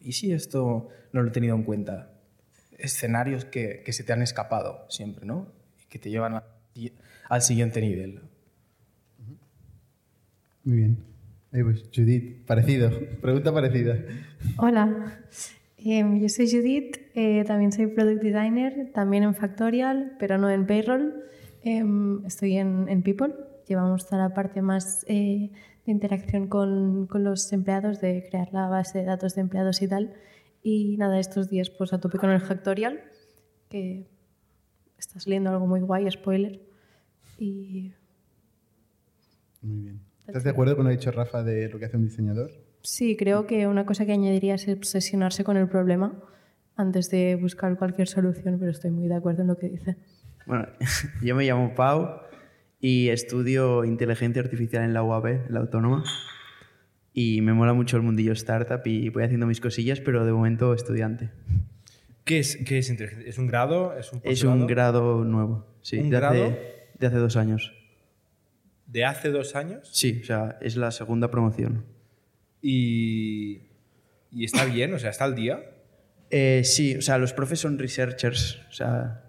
¿Y si esto no lo he tenido en cuenta? Escenarios que, que se te han escapado siempre, ¿no? Y que te llevan a- al siguiente nivel. Muy bien. Ahí pues, Judith, parecido. [laughs] Pregunta parecida. Hola, Em, yo soy Judith, eh, también soy Product Designer, también en Factorial, pero no en Payroll. Em, estoy en, en People, llevamos toda la parte más eh, de interacción con, con los empleados, de crear la base de datos de empleados y tal. Y nada, estos días pues a tope con el Factorial, que está saliendo algo muy guay, spoiler. Y Muy bien. ¿Estás de acuerdo con lo que ha dicho Rafa de lo que hace un diseñador? Sí, creo que una cosa que añadiría es obsesionarse con el problema antes de buscar cualquier solución, pero estoy muy de acuerdo en lo que dice. Bueno, [laughs] yo me llamo Pau y estudio inteligencia artificial en la UAB, en la Autónoma. Y me mola mucho el mundillo startup y voy haciendo mis cosillas, pero de momento estudiante. ¿Qué es, qué es? ¿Es un grado? ¿Es un Es un grado nuevo, sí, ¿Un de, grado? Hace, de hace dos años. ¿De hace dos años? Sí, o sea, es la segunda promoción. Y, y está bien, o sea, está al día. Eh, sí, o sea, los profes son researchers, o sea,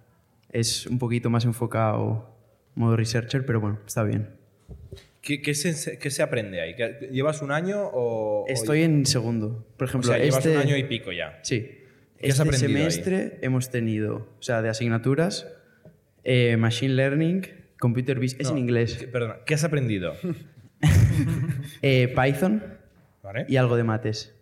es un poquito más enfocado modo researcher, pero bueno, está bien. ¿Qué, qué se, qué se aprende ahí? ¿Que- ¿Llevas un año o...? Estoy en segundo. Por O ejemplo, sea, llevas este, un año y pico ya. Sí. ¿Qué has este aprendido ahí? semestre hemos tenido, o sea, de asignaturas, eh, Machine Learning, Computer Vision, es en No, inglés, ¿qué- Perdona, ¿qué has aprendido? [laughs] eh, Python ¿Vale? y algo de mates.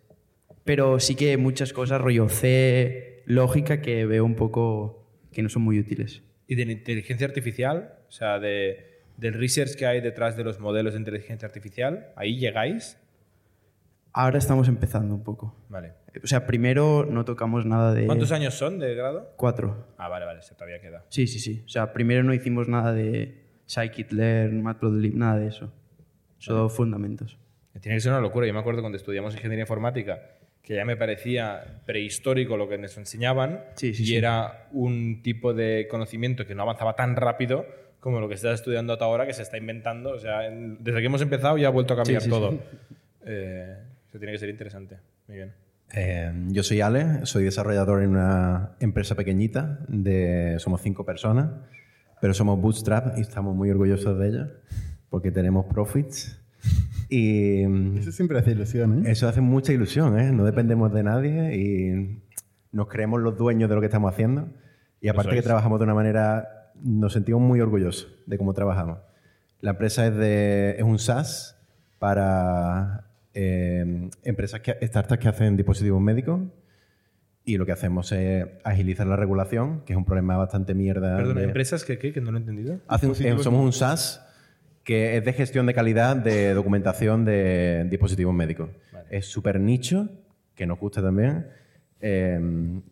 Pero sí que muchas cosas, rollo C, lógica, que veo un poco que no son muy útiles. ¿Y de inteligencia artificial? O sea, de, del research que hay detrás de los modelos de inteligencia artificial, ¿ahí llegáis? Ahora estamos empezando un poco. Vale. O sea, primero no tocamos nada de... ¿Cuántos años son de grado? Cuatro. Ah, vale, vale, se todavía queda. Sí, sí, sí. O sea, primero no hicimos nada de scikit-learn, matplotlib, nada de eso. Solo fundamentos. Tiene que ser una locura. Yo me acuerdo cuando estudiamos ingeniería informática que ya me parecía prehistórico lo que nos enseñaban Sí, sí, y sí. era un tipo de conocimiento que no avanzaba tan rápido como lo que estás estudiando hasta ahora que se está inventando. O sea, en- desde que hemos empezado ya ha vuelto a cambiar Sí, sí, todo. sí. Eh, eso tiene que ser interesante. Muy bien. Eh, yo soy Ale, soy desarrollador en una empresa pequeñita, de, somos cinco personas, pero somos bootstrap y estamos muy orgullosos de ello porque tenemos profits. Y Eso siempre hace ilusión, ¿eh? eso hace mucha ilusión, ¿eh? No dependemos de nadie y nos creemos los dueños de lo que estamos haciendo. Y aparte que trabajamos de una manera, nos sentimos muy orgullosos de cómo trabajamos. La empresa es, de, es un SaaS para eh, empresas, que, startups que hacen dispositivos médicos y lo que hacemos es agilizar la regulación, que es un problema bastante mierda. Perdona, de- ¿empresas que qué? Que no lo he entendido. Hacen- eh, somos un SaaS que es de gestión de calidad de documentación de dispositivos médicos. Es súper nicho, que nos gusta también, eh,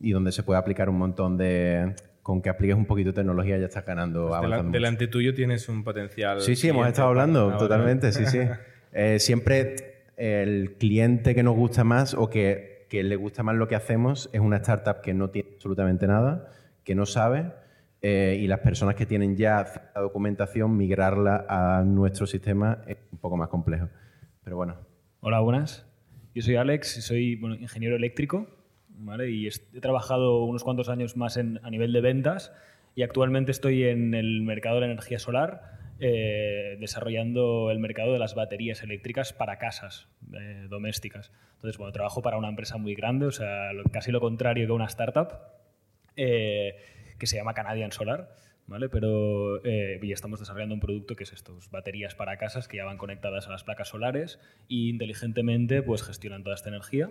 y donde se puede aplicar un montón de... Con que apliques un poquito de tecnología ya estás ganando, Pues delan- delante tuyo tienes un potencial. Sí, sí, hemos estado hablando, totalmente, sí, sí. [laughs] Eh, siempre el cliente que nos gusta más o que, que le gusta más lo que hacemos es una startup que no tiene absolutamente nada, que no sabe, eh, y las personas que tienen ya cierta documentación, migrarla a nuestro sistema es un poco más complejo. Pero bueno, Hola, buenas. Yo soy Alex y soy bueno, ingeniero eléctrico ¿vale? y he trabajado unos cuantos años más en- a nivel de ventas y actualmente estoy en el mercado de la energía solar eh, desarrollando el mercado de las baterías eléctricas para casas eh, domésticas. Entonces, bueno, trabajo para una empresa muy grande, o sea, casi lo contrario que una startup eh, que se llama Canadian Solar, ¿vale? Pero y estamos desarrollando un producto que es estos, baterías para casas que ya van conectadas a las placas solares y inteligentemente pues gestionan toda esta energía.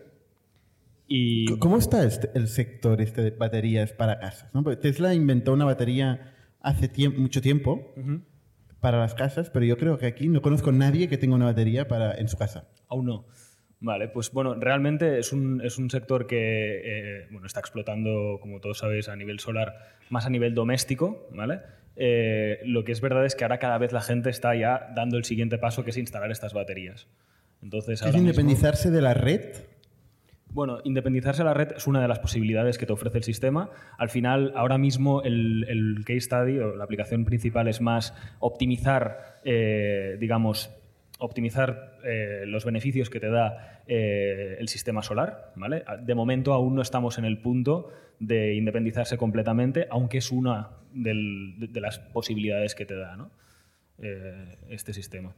Y ¿Cómo está este- el sector este de baterías para casas? ¿no? Porque Tesla inventó una batería hace tiemp- mucho tiempo para las casas, pero yo creo que aquí no conozco a nadie que tenga una batería para, en su casa. Aún no. Vale, pues bueno, realmente es un, es un sector que eh, bueno, está explotando, como todos sabéis, a nivel solar, más a nivel doméstico, ¿vale? Eh, lo que es verdad es que ahora cada vez la gente está ya dando el siguiente paso, que es instalar estas baterías. Entonces, ¿Es ahora mismo- independizarse de la red? Bueno, independizarse de la red es una de las posibilidades que te ofrece el sistema. Al final, ahora mismo el, el case study o la aplicación principal es más optimizar, eh, digamos, optimizar eh, los beneficios que te da eh, el sistema solar. ¿vale? De momento aún no estamos en el punto de independizarse completamente, aunque es una del- de, de las posibilidades que te da ¿no? Eh, este sistema.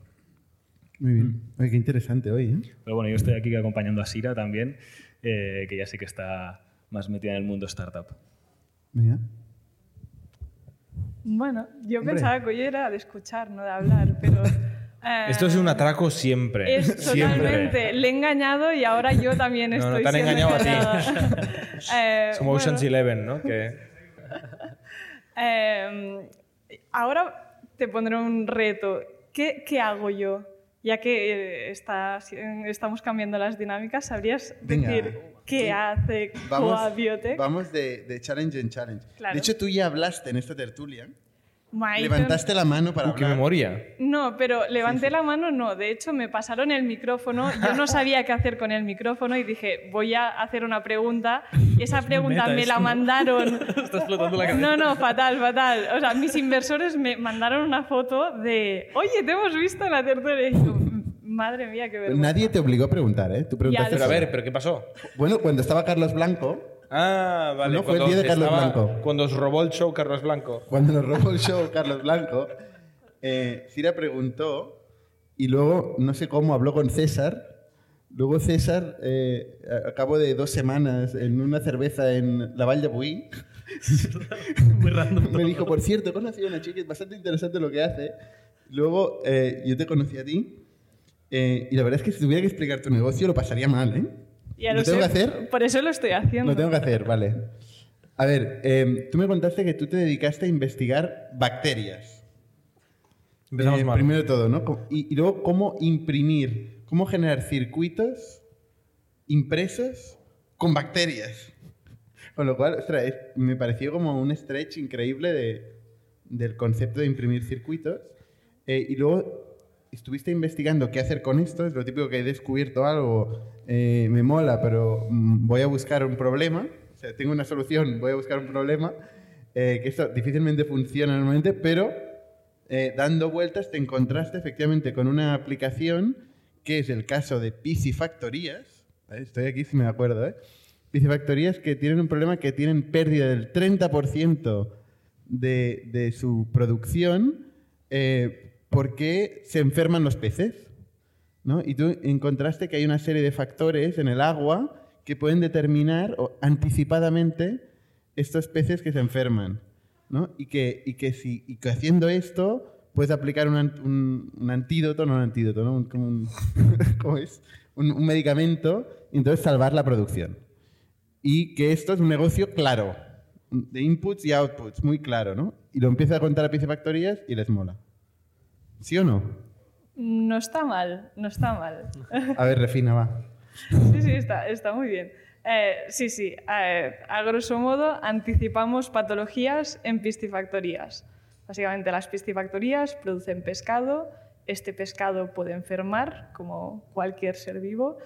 Muy bien. Oye, qué interesante hoy. Pero bueno, yo estoy aquí acompañando a Sira también, eh, que ya sí que está más metida en el mundo startup. Venga. Bueno, yo Hombre. pensaba que hoy era de escuchar, no de hablar, pero... eh, Esto es un atraco siempre. Es siempre. totalmente. Le he engañado y ahora yo también No, no, estoy te han siendo engañado a ti. engañada. [laughs] Eh, Como Ocean's Eleven, ¿no? Que... [laughs] eh, ahora te pondré un reto. ¿Qué, qué hago yo? Ya que eh, está- estamos cambiando las dinámicas, ¿sabrías Venga. decir qué Sí. hace Biotech? vamos de, de challenge en challenge. Claro. De hecho, tú ya hablaste en esta tertulia. Levantaste la mano para Uh, qué hablar. memoria. No, pero levanté la mano, no. De hecho, me pasaron el micrófono. Yo no sabía qué hacer con el micrófono y dije, voy a hacer una pregunta. Y [laughs] esa pregunta meta me la ¿no? mandaron. [laughs] Está explotando la cabeza. No, no, fatal, fatal. O sea, mis inversores me mandaron una foto de, oye, te hemos visto en la tertulia. Y yo, Madre mía, qué vergüenza. Nadie te obligó a preguntar, ¿eh? Tú preguntaste Pero a ver, ¿pero qué pasó? Bueno, cuando estaba Carlos Blanco, Ah, vale. No, fue el cuando día de Carlos estaba- Blanco. Cuando os robó el show Carlos Blanco. cuando nos robó el show Carlos Blanco, eh, Cira preguntó y luego, no sé cómo, habló con César. Luego César, eh, a a cabo de dos semanas en una cerveza en la Val de Buí, [laughs] Muy random. me dijo, por cierto, he conocido a una chica, es bastante interesante lo que hace. Luego eh, yo te conocí a ti eh, y la verdad es que si tuviera que explicar tu negocio lo pasaría mal, ¿eh? Ya ¿Lo lo tengo sé, que hacer? Por eso lo estoy haciendo. Lo tengo que hacer, vale. A ver, eh, tú me contaste que tú te dedicaste a investigar bacterias. Empezamos Eh, mal. Primero de todo, ¿no? Y, y luego, cómo imprimir, cómo generar circuitos impresos con bacterias. Con lo cual, ostras, me pareció como un stretch increíble de- del concepto de imprimir circuitos. Eh, y luego estuviste investigando qué hacer con esto. Es lo típico que he descubierto algo, eh, me mola, pero mm, voy a buscar un problema. O sea, tengo una solución, voy a buscar un problema. eh, que esto difícilmente funciona normalmente, pero eh, dando vueltas te encontraste efectivamente con una aplicación que es el caso de piscifactorías. ¿vale? Estoy aquí si me acuerdo, ¿eh? Piscifactorías que tienen un problema que tienen pérdida del 30% de, su producción porque se enferman los peces. ¿no? Y tú encontraste que hay una serie de factores en el agua que pueden determinar o, anticipadamente estos peces que se enferman. ¿no? Y, que, y, que si, y que haciendo esto puedes aplicar un, an- un- un antídoto, no un antídoto, ¿no? Un- como un, [laughs] ¿cómo es? Un, medicamento y entonces salvar la producción. Y que esto es un negocio claro, de inputs y outputs, muy claro, ¿no? Y lo empieza a contar a piscifactorías y les mola. ¿Sí o no? No está mal, no está mal. A ver, refina, va. Sí, sí, está, está muy bien. Eh, sí, sí, eh, a grosso modo anticipamos patologías en piscifactorías. Básicamente las piscifactorías producen pescado, este pescado puede enfermar como cualquier ser vivo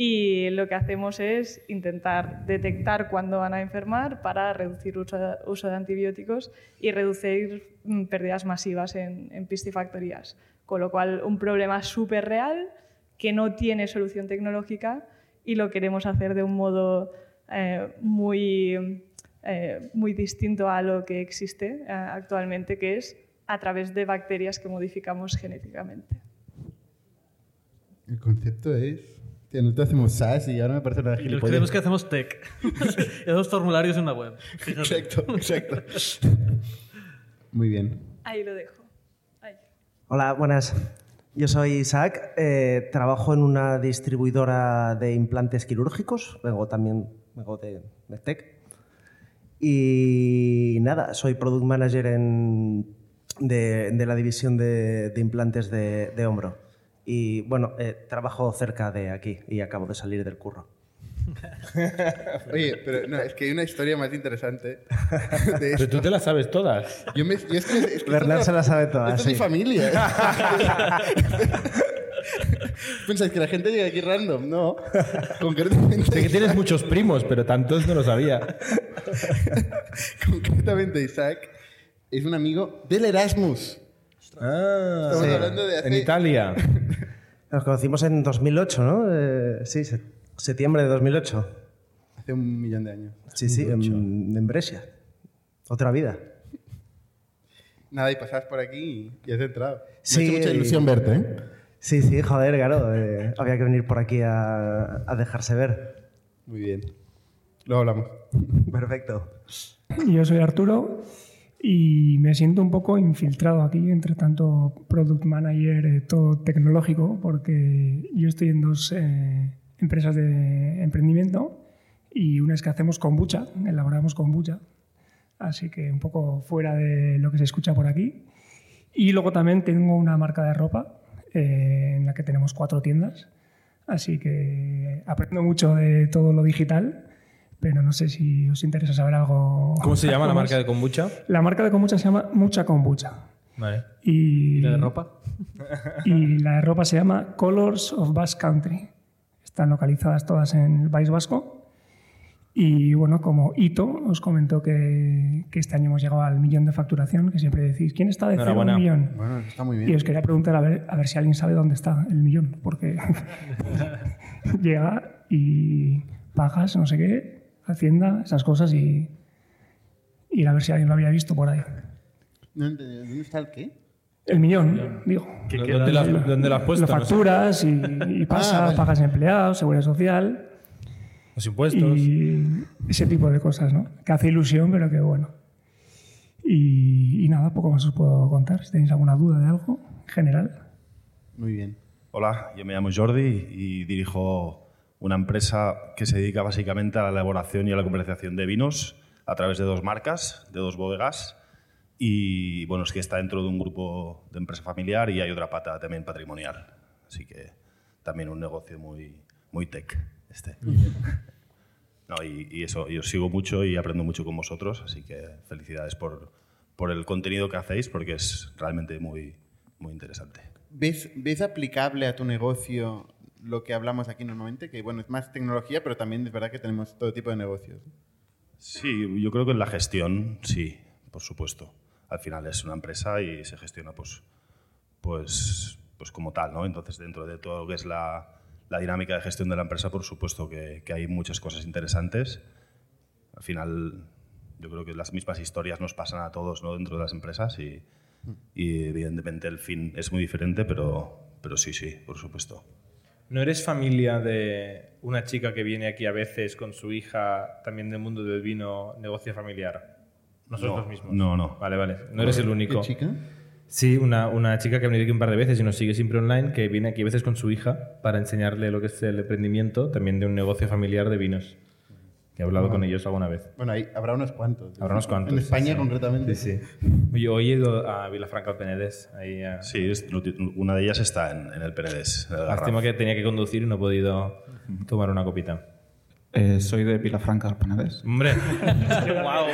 y lo que hacemos es intentar detectar cuándo van a enfermar para reducir uso uso de antibióticos y reducir mm, pérdidas masivas en, en piscifactorías. Con lo cual, un problema súper real que no tiene solución tecnológica y lo queremos hacer de un modo eh, muy, eh, muy distinto a lo que existe eh, actualmente, que es a través de bacterias que modificamos genéticamente. El concepto es... Tío, nosotros hacemos SaaS y ahora me parece una Y los gilipollas. creemos que hacemos tech. [laughs] y hacemos formularios en una web. Fíjate. Exacto, exacto. [laughs] Muy bien. Ahí lo dejo. Ahí. Hola, buenas. Yo soy Isaac, eh, trabajo en una distribuidora de implantes quirúrgicos, vengo también vengo de MedTech. Y nada, soy product manager en- de, de la división de, de implantes de, de hombro. Y bueno, eh, trabajo cerca de aquí y acabo de salir del curro. [laughs] Oye, pero no, es que hay una historia más interesante. De Pero tú te las sabes todas. Yo me, yo es que, es que se la sabe todas, Esto es mi familia. [laughs] ¿Pensáis que la gente llega aquí random? No. Concretamente. Sé que tienes muchos primos, pero tantos no lo sabía. [laughs] Concretamente, Isaac es un amigo del Erasmus. Ah, Estamos hablando de hace- en Italia. [laughs] Nos conocimos en 2008, ¿no? Eh, sí, se- septiembre de 2008. Hace un millón de años. Sí, sí, en, en Brescia. Otra vida. [laughs] Nada, y pasabas por aquí y, has entrado. Me ha Sí, hecho mucha y- ilusión verte, ¿eh? Sí, sí, joder, claro. eh, había que venir por aquí a, a dejarse ver. Muy bien. Luego hablamos. Perfecto. Yo soy Arturo y me siento un poco infiltrado aquí entre tanto product manager, eh, todo tecnológico, porque yo estoy en dos eh, empresas de emprendimiento y una es que hacemos kombucha, elaboramos kombucha, así que un poco fuera de lo que se escucha por aquí. Y luego también tengo una marca de ropa eh, en la que tenemos cuatro tiendas, así que aprendo mucho de todo lo digital. Pero no sé si os interesa saber algo. ¿Cómo se llama la marca de kombucha? La marca de kombucha se llama Mucha Kombucha. Vale. Y, ¿Y la de ropa? y la de ropa se llama Colors of Basque Country. Están localizadas todas en el País Vasco. Y bueno, como hito, os comento que, que este año hemos llegado al millón de facturación, que siempre decís, ¿quién está de cero a un Enhorabuena. millón? Bueno, está muy bien. Y os quería preguntar a ver, a ver si alguien sabe dónde está el millón, porque [laughs] llega y pagas, no sé qué, Hacienda, esas cosas y, y a ver si alguien lo había visto por ahí. No. ¿Dónde está el qué? El millón, digo. ¿Qué- qué- ¿Dónde has puesto? Lo No sé. facturas y, y [laughs] pasa, Ah, vale. pagas empleados, seguridad social. Los impuestos. Y ese tipo de cosas, ¿no? Que hace ilusión, pero que bueno. Y, y nada, poco más os puedo contar. Si tenéis alguna duda de algo en general. Muy bien. Hola, yo me llamo Jordi y dirijo una empresa que se dedica básicamente a la elaboración y a la comercialización de vinos a través de dos marcas, de dos bodegas. Y bueno, es que está dentro de un grupo de empresa familiar y hay otra pata también patrimonial. Así que también un negocio muy, muy tech este. No, y, y eso, yo os sigo mucho y aprendo mucho con vosotros, así que felicidades por, por el contenido que hacéis porque es realmente muy, muy interesante. ¿Ves, ¿Ves aplicable a tu negocio lo que hablamos aquí normalmente? Que bueno, es más tecnología, pero también es verdad que tenemos todo tipo de negocios. Sí, yo creo que en la gestión, sí, por supuesto. Al final es una empresa y se gestiona pues, pues, pues como tal, ¿no? Entonces, dentro de todo lo que es la, la dinámica de gestión de la empresa, por supuesto que, que hay muchas cosas interesantes. Al final, yo creo que las mismas historias nos pasan a todos ¿no? dentro de las empresas y, y evidentemente el fin es muy diferente, pero, pero sí, sí, por supuesto. ¿No eres familia de una chica que viene aquí a veces con su hija, también del mundo del vino, negocio familiar? No sois No, los mismos. no, no. Vale, vale. No eres el único. ¿Qué chica? Sí, una, una chica que ha venido aquí un par de veces y nos sigue siempre online, que viene aquí a veces con su hija para enseñarle lo que es el emprendimiento también de un negocio familiar de vinos. He hablado Ah. con ellos alguna vez. Bueno, ahí habrá unos cuantos. Habrá unos cuantos. En España, sí, concretamente. Sí, sí. Yo hoy he ido a Vilafranca del Penedès. Ahí a- Sí, es- una de ellas está en, en el Garraf. Lástima que tenía que conducir y no he podido tomar una copita. Eh, soy de Vilafranca del Penedès. Hombre, [laughs] wow.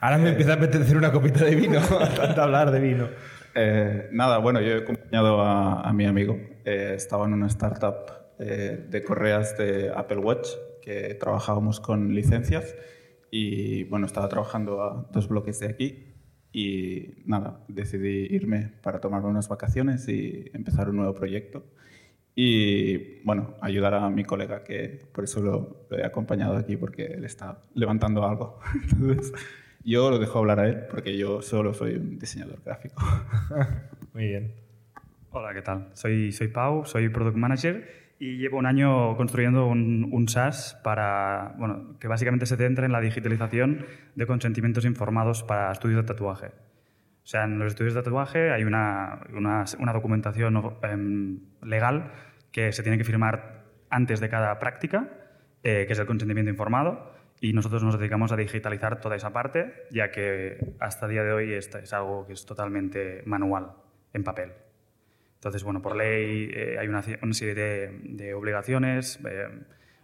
Ahora me empieza a apetecer una copita de vino, [laughs] tanto hablar de vino. Eh, nada, bueno, yo he acompañado a, a mi amigo. Eh, estaba en una startup eh, de correas de Apple Watch que trabajábamos con licencias y bueno, estaba trabajando a dos bloques de aquí y nada, decidí irme para tomarme unas vacaciones y empezar un nuevo proyecto. Y bueno, ayudar a mi colega, que por eso lo, lo he acompañado aquí, porque él está levantando algo. [laughs] Entonces, yo lo dejo hablar a él, porque yo solo soy un diseñador gráfico. [laughs] Muy bien. Hola, ¿qué tal? Soy, soy Pau, soy Product Manager y llevo un año construyendo un, un SaaS para, bueno, que básicamente se centra en la digitalización de consentimientos informados para estudios de tatuaje. O sea, en los estudios de tatuaje hay una, una, documentación em, legal que se tiene que firmar antes de cada práctica, eh, que es el consentimiento informado, y nosotros nos dedicamos a digitalizar toda esa parte, ya que hasta el día de hoy es algo que es totalmente manual, en papel. Entonces, bueno, por ley eh, hay una, una serie de, de obligaciones, eh,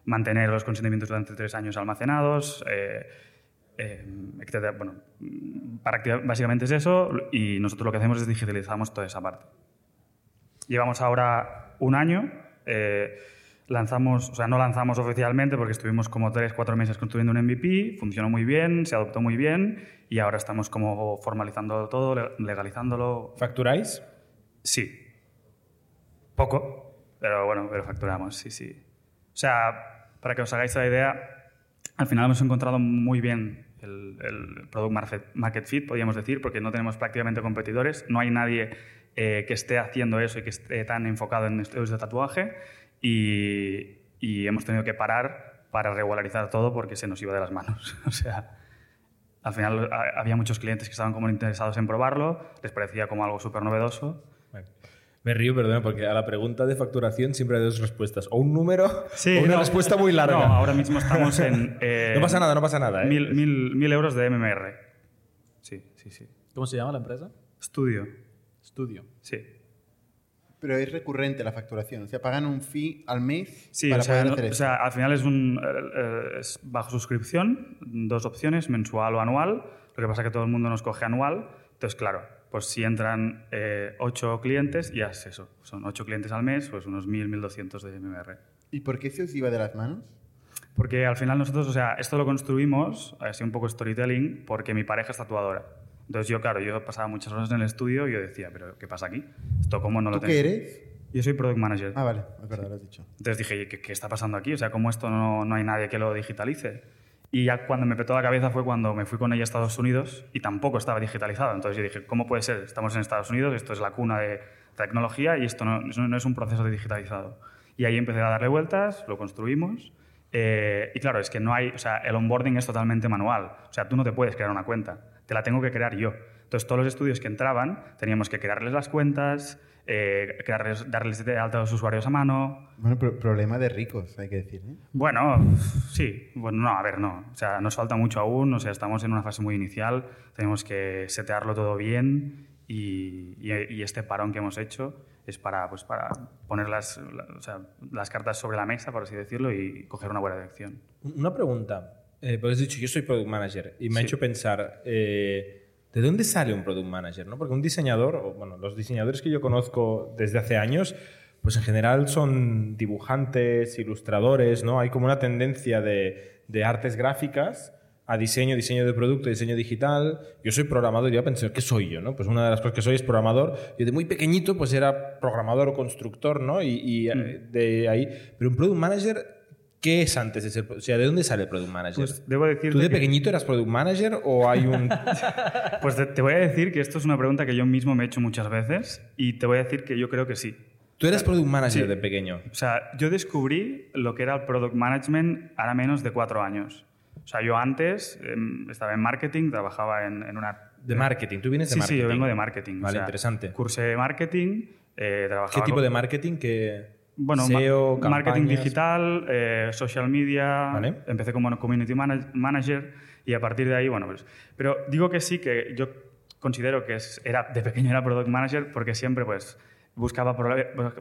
mantener los consentimientos durante tres años almacenados, eh, eh, etcétera. Bueno, para, básicamente es eso y nosotros lo que hacemos es digitalizamos toda esa parte. Llevamos ahora un año, lanzamos, o sea, no lanzamos oficialmente porque estuvimos como tres, cuatro meses construyendo un MVP, funcionó muy bien, se adoptó muy bien y ahora estamos como formalizando todo, legalizándolo. ¿Facturáis? Sí. Poco, pero bueno, pero facturamos, sí, sí. O sea, para que os hagáis la idea, al final hemos encontrado muy bien el, el product market, market fit, podríamos decir, porque no tenemos prácticamente competidores, no hay nadie eh, que esté haciendo eso y que esté tan enfocado en estudios de tatuaje y, y hemos tenido que parar para regularizar todo porque se nos iba de las manos. [laughs] o sea, al final había muchos clientes que estaban como interesados en probarlo, les parecía como algo súper novedoso. Me río, perdón, porque a la pregunta de facturación siempre hay dos respuestas. O un número Sí, o una no, respuesta muy larga. No, ahora mismo estamos en... [laughs] eh, no pasa nada, no pasa nada. ¿eh? Mil, mil, mil euros de MMR. Sí, sí, sí. ¿Cómo se llama la empresa? Estudio. Estudio. Sí. Pero es recurrente la facturación. O sea, pagan un fee al mes Sí, para o sea, poder no- hacer o sea, al final es, un, eh, es bajo suscripción, dos opciones, mensual o anual. Lo que pasa es que todo el mundo nos coge anual. Entonces, claro, pues si entran eh, ocho clientes, ya es eso. Son ocho clientes al mes, pues unos 1.000, 1.200 de MMR. ¿Y por qué se os iba de las manos? Porque al final nosotros, o sea, esto lo construimos, así un poco storytelling, porque mi pareja es tatuadora. Entonces yo, claro, yo pasaba muchas horas en el estudio y yo decía, pero ¿qué pasa aquí? ¿Esto cómo no lo ¿Tú tengo? qué eres? Yo soy product manager. Ah, vale, es verdad, lo has dicho. Entonces dije, ¿qué, qué está pasando aquí? O sea, ¿cómo esto no, no hay nadie que lo digitalice? Y ya cuando me petó la cabeza fue cuando me fui con ella a Estados Unidos y tampoco estaba digitalizado. Entonces yo dije, ¿cómo puede ser? Estamos en Estados Unidos, esto es la cuna de tecnología y esto no, es un proceso de digitalizado. Y ahí empecé a darle vueltas, lo construimos. eh, y claro, es que no hay, o sea, el onboarding es totalmente manual. O sea, tú no te puedes crear una cuenta, te la tengo que crear yo. Entonces, todos los estudios que entraban teníamos que crearles las cuentas, eh, crearles, darles de alta a los usuarios a mano, Bueno, pro- problema de ricos, hay que decir. ¿eh? bueno, sí. Bueno, no, a ver, no. O sea, nos falta mucho aún. O sea, estamos en una fase muy inicial. Tenemos que setearlo todo bien y, y- y este parón que hemos hecho es para, pues, para poner las, la- o sea, las cartas sobre la mesa, por así decirlo, y coger una buena dirección. Una pregunta. Eh, porque has dicho, yo soy product manager y me ha Sí. hecho pensar, eh, ¿de dónde sale un product manager? ¿no? Porque un diseñador, o, bueno, los diseñadores que yo conozco desde hace años, pues en general son dibujantes, ilustradores, ¿no? Hay como una tendencia de, de artes gráficas a diseño, diseño de producto, diseño digital. Yo soy programador y yo pensé, ¿qué soy yo? ¿no? Pues una de las cosas que soy es programador. Yo de muy pequeñito pues era programador o constructor, ¿no? Y, y, eh, de ahí... Pero un product manager... ¿Qué es antes de ser? O sea, ¿de dónde sale el product manager? Pues debo decirte ¿Tú de que- pequeñito eras product manager o hay un...? [laughs] Pues te, te voy a decir que esto es una pregunta que yo mismo me he hecho muchas veces y te voy a decir que yo creo que sí. ¿Tú eres product manager Sí. de pequeño? O sea, yo descubrí lo que era el product management ahora menos de cuatro años. O sea, yo antes em, estaba en marketing, trabajaba en, en una... De marketing, tú vienes de sí, marketing. Sí, yo vengo de marketing. Vale, interesante. Cursé marketing, eh, trabajaba ¿Qué tipo con- de marketing? que Bueno, ma- SEO, marketing campañas? digital, eh, social media. Vale. Empecé como community mana- manager y a partir de ahí, bueno, pues. Pero digo que sí, que yo considero que es- era, de pequeño era product manager porque siempre, pues, buscaba,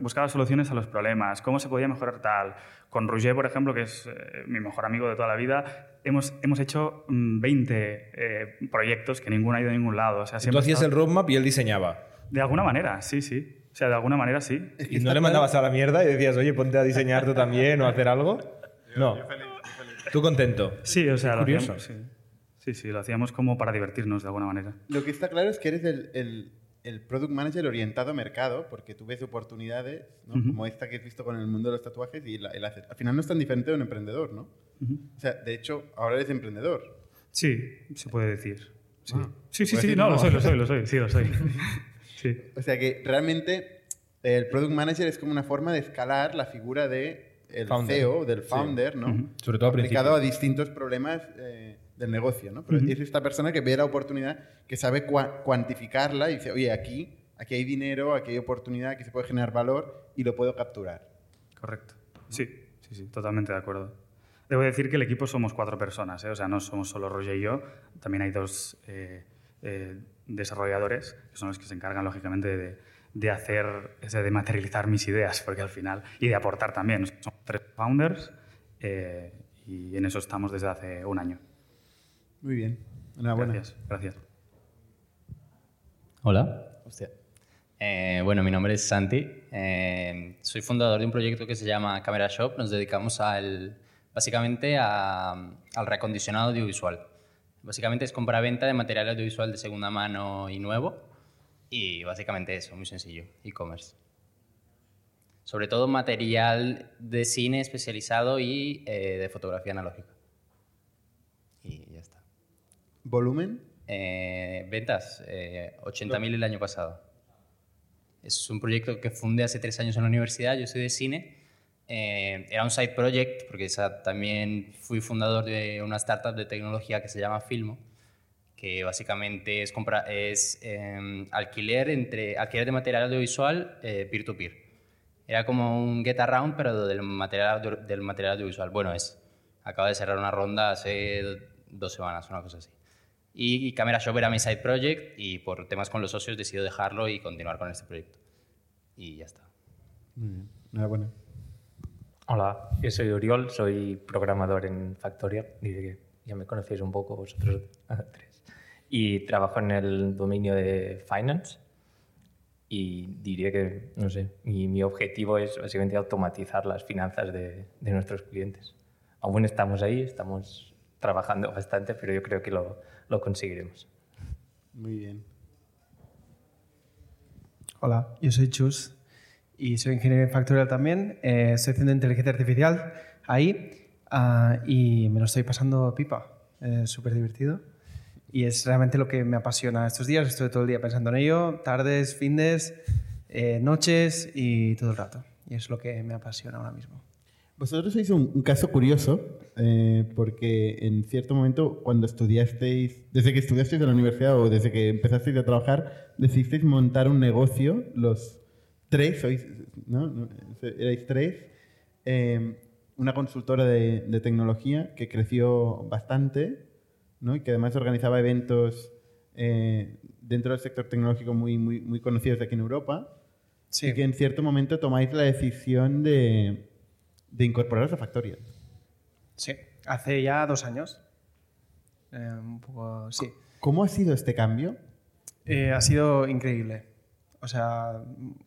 buscaba soluciones a los problemas, cómo se podía mejorar tal. Con Roger, por ejemplo, que es eh, mi mejor amigo de toda la vida, hemos, hemos hecho mm, 20 eh, proyectos que ninguno ha ido a ningún lado. O sea, Tú hacías el roadmap y él diseñaba. De alguna manera, sí, sí. O sea, de alguna manera sí. ¿Y no le mandabas a la mierda y decías, oye, ponte a diseñar tú también o a hacer algo? No. ¿Tú contento? Sí, o sea, lo Curioso. hacíamos, sí. sí, sí, lo hacíamos como para divertirnos de alguna manera. Lo que está claro es que eres el, el- el product manager orientado a mercado, porque tú ves oportunidades, ¿no? Ujú. como esta que has visto con el mundo de los tatuajes, y la, y la haces. Al final no es tan diferente de un emprendedor, ¿no? Ujú. O sea, de hecho, ahora eres emprendedor. Sí, se puede decir. Sí, Ah. sí, sí, ¿Puedes sí, decir no, lo no? soy, lo soy, lo soy, sí, lo soy. [laughs] Sí. O sea que realmente el product manager es como una forma de escalar la figura de el Founder. CEO, del Sí. founder, ¿no? Ujú. Sobre todo aplicado principio. a distintos problemas eh, del negocio, ¿no? Pero Ujú. es esta persona que ve la oportunidad, que sabe cua- cuantificarla y dice, oye, aquí, aquí hay dinero, aquí hay oportunidad, aquí se puede generar valor y lo puedo capturar. Correcto. Sí, sí, sí, totalmente de acuerdo. Debo decir que el equipo somos cuatro personas, ¿eh? o sea, no somos solo Roger y yo, también hay dos eh, eh, desarrolladores, que son los que se encargan, lógicamente, de, de hacer, de materializar mis ideas, porque al final, y de aportar también. Somos tres founders eh, y en eso estamos desde hace un año. Muy bien. Enhorabuena. Gracias, gracias. Hola. Hostia. Eh, bueno, mi nombre es Santi. Eh, soy fundador de un proyecto que se llama Camera Shop. Nos dedicamos al, básicamente a- al reacondicionado audiovisual. Básicamente es compra-venta de material audiovisual de segunda mano y nuevo. Y básicamente eso, muy sencillo, e-commerce. Sobre todo material de cine especializado y eh, de fotografía analógica. Y ya está. ¿Volumen? Eh, ventas, eh, 80.000 el año pasado. Es un proyecto que fundé hace tres años en la universidad, yo soy de cine. Eh, era un side project, porque esa- también fui fundador de una startup de tecnología que se llama Filmo, que básicamente es, compra, es eh, alquiler, entre, alquiler de material audiovisual eh, peer-to-peer. Era como un get around, pero del material, del material audiovisual. Bueno, es. Acaba de cerrar una ronda hace dos semanas, una cosa así. Y Camera Shop era mi side project y por temas con los socios decidí dejarlo y continuar con este proyecto. Y ya está. Muy bien. Enhorabuena. Hola, yo soy Oriol, soy programador en Factorial. Diré que ya me conocéis un poco vosotros [laughs] tres. Y trabajo en el dominio de Finance. Y diría que, no sé, mi, mi objetivo es básicamente automatizar las finanzas de, de nuestros clientes. aún estamos ahí, estamos trabajando bastante, pero yo creo que lo, lo conseguiremos. Muy bien. Hola, yo soy Chus y soy ingeniero en Factorial también. Eh, estoy haciendo inteligencia artificial ahí ah, y me lo estoy pasando pipa. Es súper divertido y es realmente lo que me apasiona estos días. Estoy todo el día pensando en ello, tardes, fines, eh, noches y todo el rato. Y es lo que me apasiona ahora mismo. Vosotros sois un, un caso curioso, eh, porque en cierto momento, cuando estudiasteis, desde que estudiasteis en la universidad o desde que empezasteis a trabajar, decidisteis montar un negocio, los tres, sois, ¿no? Erais tres, eh, una consultora de, de tecnología que creció bastante, ¿no? Y que además organizaba eventos eh, dentro del sector tecnológico muy, muy, muy conocidos de aquí en Europa. Sí. Y que en cierto momento tomáis la decisión de, de incorporaros a Factorial. Sí, hace ya dos años. Eh, un poco, sí. ¿Cómo ha sido este cambio? Eh, ha sido increíble. O sea,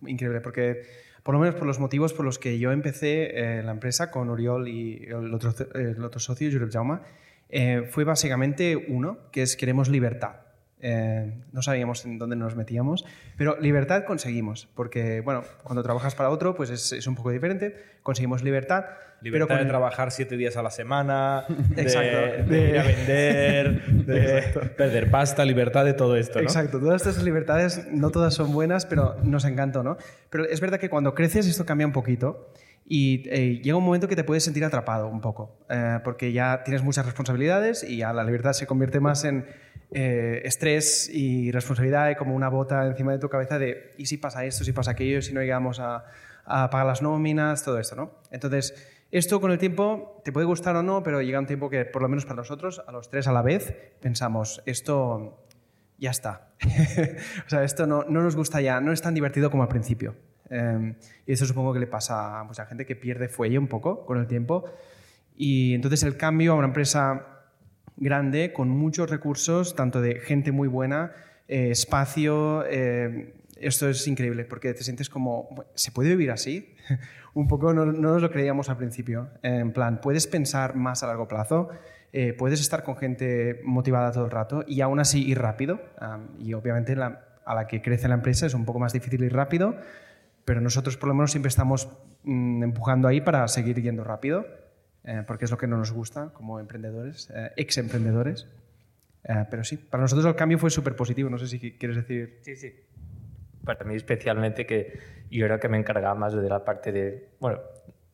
increíble, porque por lo menos por los motivos por los que yo empecé eh, la empresa con Oriol y el otro, el otro socio, Jurep Jauma, eh, fue básicamente uno, que es queremos libertad. Eh, no sabíamos en dónde nos metíamos, pero libertad conseguimos, porque bueno, cuando trabajas para otro, pues es, es un poco diferente, conseguimos libertad. Libertad pero con de el- trabajar siete días a la semana, [laughs] de, Exacto. de ir a vender, [laughs] de perder pasta, libertad de todo esto, ¿no? Exacto, todas estas libertades no todas son buenas, pero nos encantó, ¿no? Pero es verdad que cuando creces esto cambia un poquito y eh, llega un momento que te puedes sentir atrapado un poco, eh, porque ya tienes muchas responsabilidades y ya la libertad se convierte más en eh, estrés y responsabilidad como una bota encima de tu cabeza de ¿y si pasa esto, si pasa aquello, si no llegamos a, a pagar las nóminas, todo esto, ¿no? Entonces, esto con el tiempo te puede gustar o no, pero llega un tiempo que, por lo menos para nosotros, a los tres a la vez, pensamos, esto ya está. [laughs] o sea, esto no, no nos gusta ya, no es tan divertido como al principio. Eh, y eso supongo que le pasa a mucha gente que pierde fuelle un poco con el tiempo. Y entonces el cambio a una empresa grande con muchos recursos, tanto de gente muy buena, eh, espacio, eh, esto es increíble porque te sientes como, ¿se puede vivir así? [laughs] un poco no, no nos lo creíamos al principio. En plan, puedes pensar más a largo plazo, eh, puedes estar con gente motivada todo el rato y aún así ir rápido. Y obviamente la- a la que crece la empresa es un poco más difícil ir rápido, pero nosotros por lo menos siempre estamos mm, empujando ahí para seguir yendo rápido, eh, porque es lo que no nos gusta como emprendedores, eh, ex emprendedores. Eh, pero sí, para nosotros el cambio fue súper positivo. No sé si quieres decir. Sí, sí. Para mí especialmente que yo era que me encargaba más de la parte de, bueno,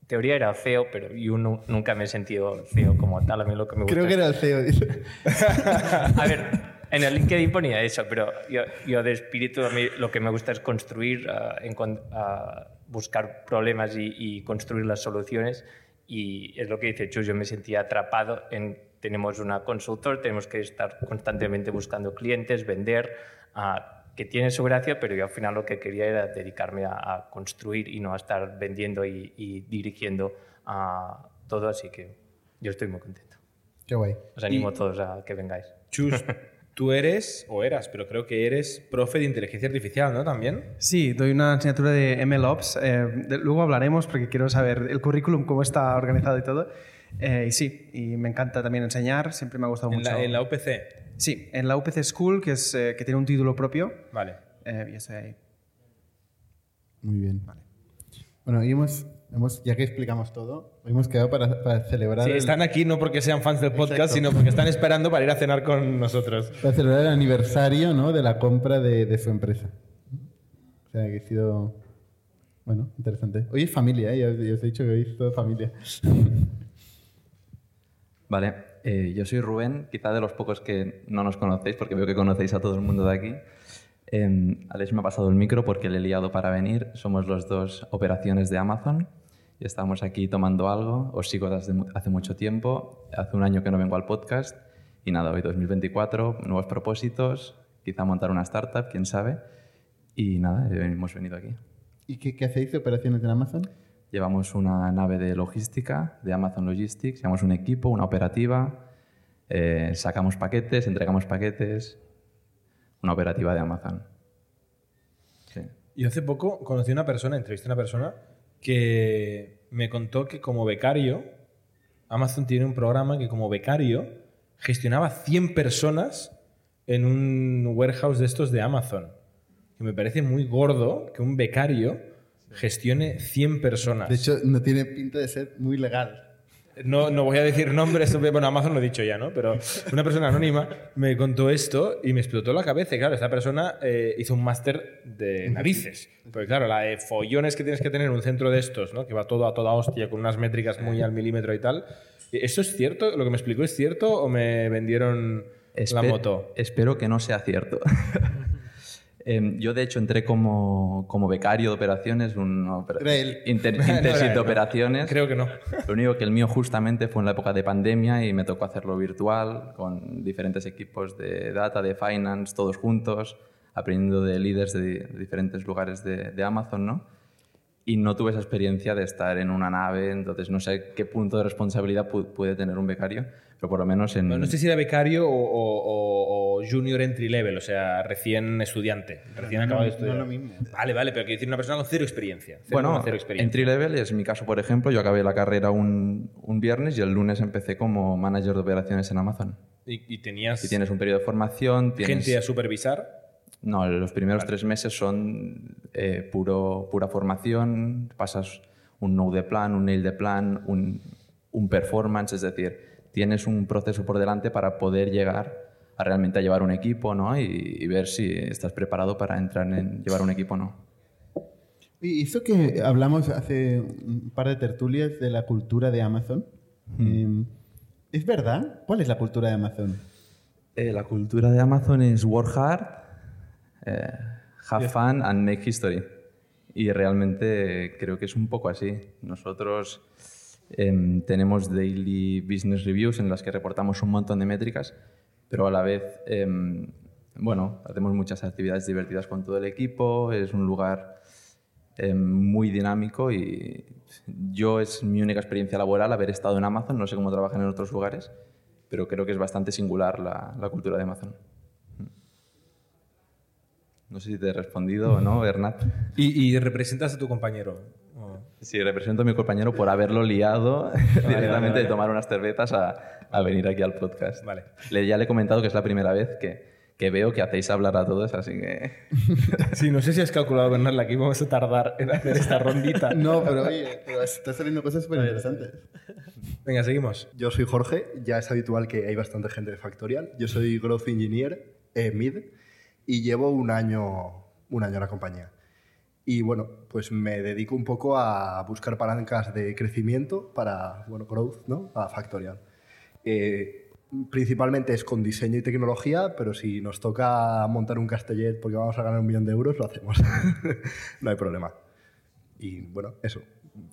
teoría era CEO, pero yo nu- nunca me he sentido CEO como tal. A mí lo que me gusta Creo que era el CEO, dice. [laughs] A ver, en el LinkedIn ponía eso, pero yo, yo de espíritu a mí lo que me gusta es construir, ah, encon- ah, buscar problemas y, y construir las soluciones. Y es lo que dice Chus, yo me sentía atrapado en, tenemos una consultor, tenemos que estar constantemente buscando clientes, vender, ah, que tiene su gracia, pero yo al final lo que quería era dedicarme a, a construir y no a estar vendiendo y, y dirigiendo ah, todo, así que yo estoy muy contento. Qué guay. Os animo Y- a todos a que vengáis. Chus, [laughs] tú eres, o eras, pero creo que eres profe de inteligencia artificial, ¿no? También. Sí, doy una asignatura de MLOps. eh, de- luego hablaremos porque quiero saber el currículum, cómo está organizado y todo. Eh, y sí, y me encanta también enseñar, siempre me ha gustado En mucho. la, en la UPC. Sí, en la UPC School, que, es, eh, que tiene un título propio. Vale. Eh, y estoy ahí. Muy bien. Bueno, y hemos, hemos, ya que explicamos todo, hemos quedado para, para celebrar. Sí, el- están aquí no porque sean fans del podcast, Exacto. sino porque están esperando para ir a cenar con nosotros. Para celebrar el aniversario ¿no? de la compra de, de su empresa. O sea, que ha sido. Bueno, interesante. Hoy es familia, ¿eh? ya, os, ya os he dicho que hoy es todo familia. [laughs] Vale, eh, yo soy Rubén, quizá de los pocos que no nos conocéis, porque veo que conocéis a todo el mundo de aquí. Eh, Alex me ha pasado el micro porque le he liado para venir. Somos los dos operaciones de Amazon y estamos aquí tomando algo. Os sigo desde hace mucho tiempo. Hace un año que no vengo al podcast. Y nada, hoy 2024, nuevos propósitos, quizá montar una startup, quién sabe. Y nada, eh, hemos venido aquí. ¿Y qué, qué hacéis de operaciones en Amazon? Llevamos una nave de logística de Amazon Logistics, llevamos un equipo, una operativa, eh, sacamos paquetes, entregamos paquetes, una operativa de Amazon. Sí. Yo hace poco conocí a una persona, entrevisté a una persona que me contó que como becario Amazon tiene un programa que como becario gestionaba 100 personas en un warehouse de estos de Amazon. Que me parece muy gordo que un becario gestione 100 personas. De hecho, no tiene pinta de ser muy legal. No, no voy a decir nombres, [laughs] bueno, Amazon lo he dicho ya, ¿no? Pero una persona anónima me contó esto y me explotó la cabeza. Y claro, esta persona eh, hizo un máster de narices. Porque claro, la de follones que tienes que tener en un centro de estos, ¿no? Que va todo a toda hostia con unas métricas muy al milímetro y tal. ¿Eso es cierto? ¿Lo que me explicó es cierto o me vendieron la Espe- moto? Espero que no sea cierto. [laughs] Em, yo, de hecho, entré como, como becario de operaciones, un inter- [laughs] No de no. operaciones. Creo que no. Lo único que el mío justamente fue en la época de pandemia y me tocó hacerlo virtual con diferentes equipos de data, de finance, todos juntos, aprendiendo de líderes de, de diferentes lugares de, de Amazon, ¿no? Y no tuve esa experiencia de estar en una nave, entonces no sé qué punto de responsabilidad pu- puede tener un becario, pero por lo menos en... No, no sé si era becario o, o- o- junior entry level, o sea, recién estudiante, recién no, acabado de no estudiar. es lo mismo. Vale, vale, pero quiero decir una persona con cero experiencia. Cero Bueno, cero experiencia. entry level es mi caso, por ejemplo. Yo acabé la carrera un, un viernes y el lunes empecé como manager de operaciones en Amazon. Y, y tenías Y tienes un periodo de formación. Tienes... gente a supervisar. No, los primeros tres meses son eh, puro, pura formación. Pasas un no de plan, un nail de plan, un, un performance, es decir, tienes un proceso por delante para poder llegar a realmente a llevar un equipo ¿no? y, y ver si estás preparado para entrar en llevar un equipo o no. Y hizo que hablamos hace un par de tertulias de la cultura de Amazon. Eh, ¿Es verdad? ¿Cuál es la cultura de Amazon? Eh, la cultura de Amazon es work hard, eh, have fun and make history. Y realmente creo que es un poco así. Nosotros em, tenemos daily business reviews en las que reportamos un montón de métricas, pero a la vez, em, bueno, hacemos muchas actividades divertidas con todo el equipo, es un lugar em, muy dinámico y yo es mi única experiencia laboral haber estado en Amazon, no sé cómo trabajan en otros lugares, pero creo que es bastante singular la, la cultura de Amazon. No sé si te he respondido o no, Bernat. Y, y representas a tu compañero. Oh. Sí, represento a mi compañero por haberlo liado directamente [laughs] vale, vale. de tomar unas cervezas a, a venir aquí al podcast. Vale. Le, ya le he comentado que es la primera vez que, que veo que hacéis hablar a todos, así que... [laughs] Sí, no sé si has calculado, Bernal, aquí vamos a tardar en hacer esta rondita. [laughs] No, pero oye, pero están saliendo cosas súper interesantes. Venga, seguimos. Yo soy Jorge, ya es habitual que hay bastante gente de Factorial. Yo soy Growth Engineer, eh, MID, y llevo un año, un año en la compañía. Y bueno, pues me dedico un poco a buscar palancas de crecimiento para, bueno, growth, ¿no? A Factorial. Eh, principalmente es con diseño y tecnología, pero si nos toca montar un Castellet porque vamos a ganar un millón de euros, lo hacemos. [laughs] no hay problema. Y bueno, eso.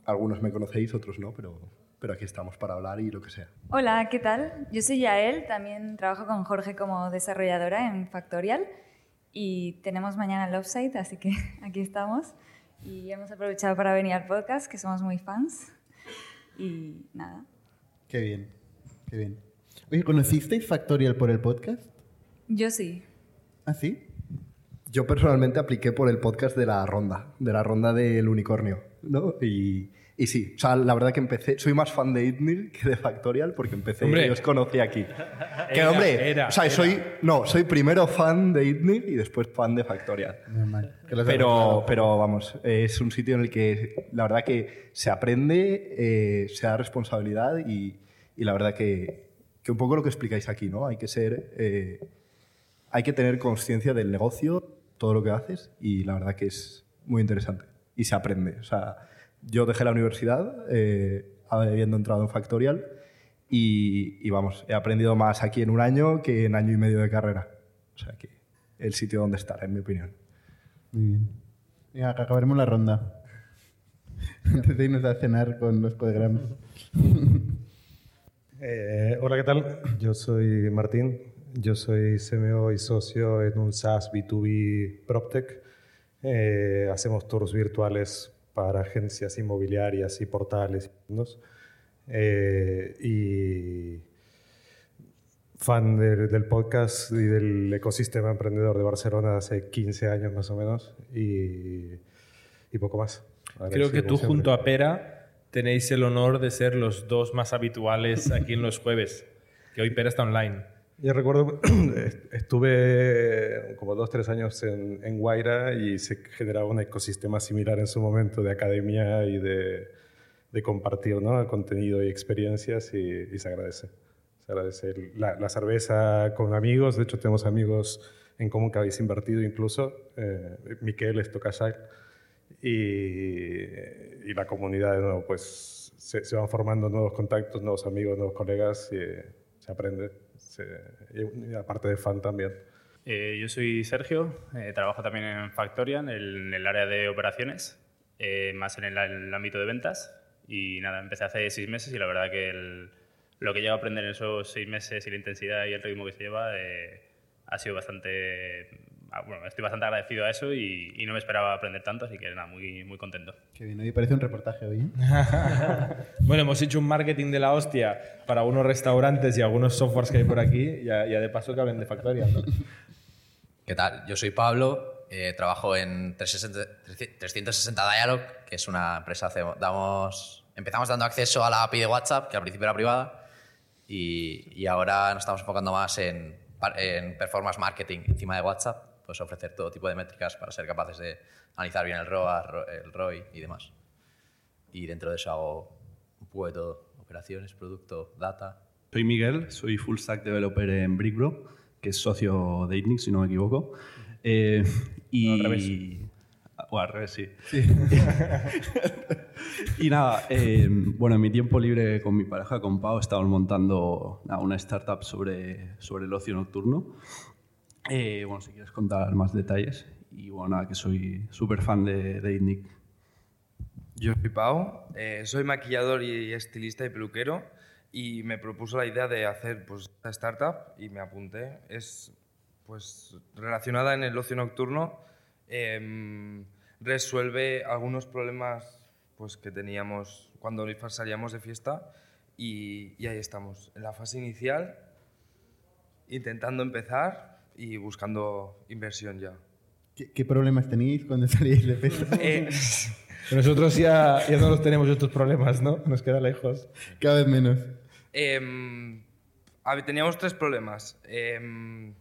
Algunos me conocéis, otros no, pero, pero aquí estamos para hablar y lo que sea. Hola, ¿qué tal? Yo soy Yael, también trabajo con Jorge como desarrolladora en Factorial y tenemos mañana el offsite, así que [laughs] aquí estamos. Y hemos aprovechado para venir al podcast, que somos muy fans. Y nada. Qué bien, qué bien. Oye, ¿conocisteis Factorial por el podcast? Yo sí. ¿Ah, sí? Yo personalmente apliqué por el podcast de la ronda, de la ronda del unicornio, ¿no? Y, y sí, o sea, la verdad que empecé, soy más fan de Itnir que de Factorial porque empecé Hombre. y os conocí aquí. [laughs] que Era, hombre, era, o sea, era. soy, no, soy primero fan de Itnir y después fan de Factorial. Pero, pero vamos, es un sitio en el que la verdad que se aprende, eh, se da responsabilidad y, y la verdad que, que un poco lo que explicáis aquí, ¿no? Hay que ser, eh, hay que tener conciencia del negocio, todo lo que haces y la verdad que es muy interesante y se aprende. O sea, yo dejé la universidad eh, habiendo entrado en Factorial y, y vamos, he aprendido más aquí en un año que en año y medio de carrera. O sea que el sitio donde estar, en mi opinión. Muy bien. Venga, que acabaremos la ronda. [laughs] Antes de irnos a cenar con los codegrams. [laughs] Eh, hola, ¿qué tal? Yo soy Martín. Yo soy CMO y socio en un SaaS B2B PropTech. Eh, hacemos tours virtuales para agencias inmobiliarias y portales. fondos. Eh, y fan del, del podcast y del ecosistema emprendedor de Barcelona hace 15 años más o menos y, y poco más. Creo que tú como junto siempre. a Pera tenéis el honor de ser los dos más habituales aquí en los jueves, que hoy Pera está online. Yo recuerdo, [clears throat] estuve como dos, tres años en, en Guaira y se generaba un ecosistema similar en su momento de academia y de, de compartir ¿no? contenido y experiencias y, y se agradece. Se agradece la, la, cerveza con amigos, de hecho tenemos amigos en común que habéis invertido incluso, eh, Miquel es Tocasai, y, y, la comunidad de nuevo, pues se, se, van formando nuevos contactos, nuevos amigos, nuevos colegas y se aprende, y aparte de fan también. Eh, yo soy Sergio, eh, trabajo también en Factorian, en el, en el área de operaciones, eh, más en el, en el, ámbito de ventas. Y nada, empecé hace seis meses y la verdad que el, lo que llego a aprender en esos seis meses y la intensidad y el ritmo que se lleva eh, ha sido bastante... ah, Bueno, estoy bastante agradecido a eso y, y, no me esperaba aprender tanto, así que nada, muy, muy contento. Qué bien, hoy parece un reportaje hoy. ¿eh? [laughs] bueno, hemos hecho un marketing de la hostia para algunos restaurantes y algunos softwares que hay por aquí y ya, ya de paso que hablen de Factorial, ¿no? ¿Qué tal? Yo soy Pablo, eh, trabajo en 360, 360 Dialog, que es una empresa, hacemos, damos, empezamos dando acceso a la API de WhatsApp, que al principio era privada, y, y ahora nos estamos enfocando más en, en, performance marketing encima de WhatsApp, pues ofrecer todo tipo de métricas para ser capaces de analizar bien el ROAS, el ROI y demás. Y dentro de eso hago un poco de todo, operaciones, producto, data. Soy Miguel, soy full stack developer en Brickbro que es socio de ITNIC, si no me equivoco. Eh, y... No, al revés. O al revés, sí. sí. [laughs] y nada, eh, bueno, en mi tiempo libre con mi pareja, con Pau, estábamos montando nada, una startup sobre, sobre el ocio nocturno. Eh, bueno, si quieres contar más detalles. Y bueno, nada, que soy súper fan de, de ITNIC. Yo soy Pau, eh, soy maquillador y estilista y peluquero y me propuso la idea de hacer pues, esta startup y me apunté. Es pues, relacionada en el ocio nocturno, eh, resuelve algunos problemas pues, que teníamos cuando salíamos de fiesta y, y, ahí estamos, en la fase inicial, intentando empezar y buscando inversión ya. ¿Qué, qué problemas tenéis cuando [laughs] salíais de fiesta? Eh, Nosotros ya, ya no los tenemos estos problemas, ¿no? Nos queda lejos. Cada vez menos. Eh, a ver, teníamos tres problemas. Eh,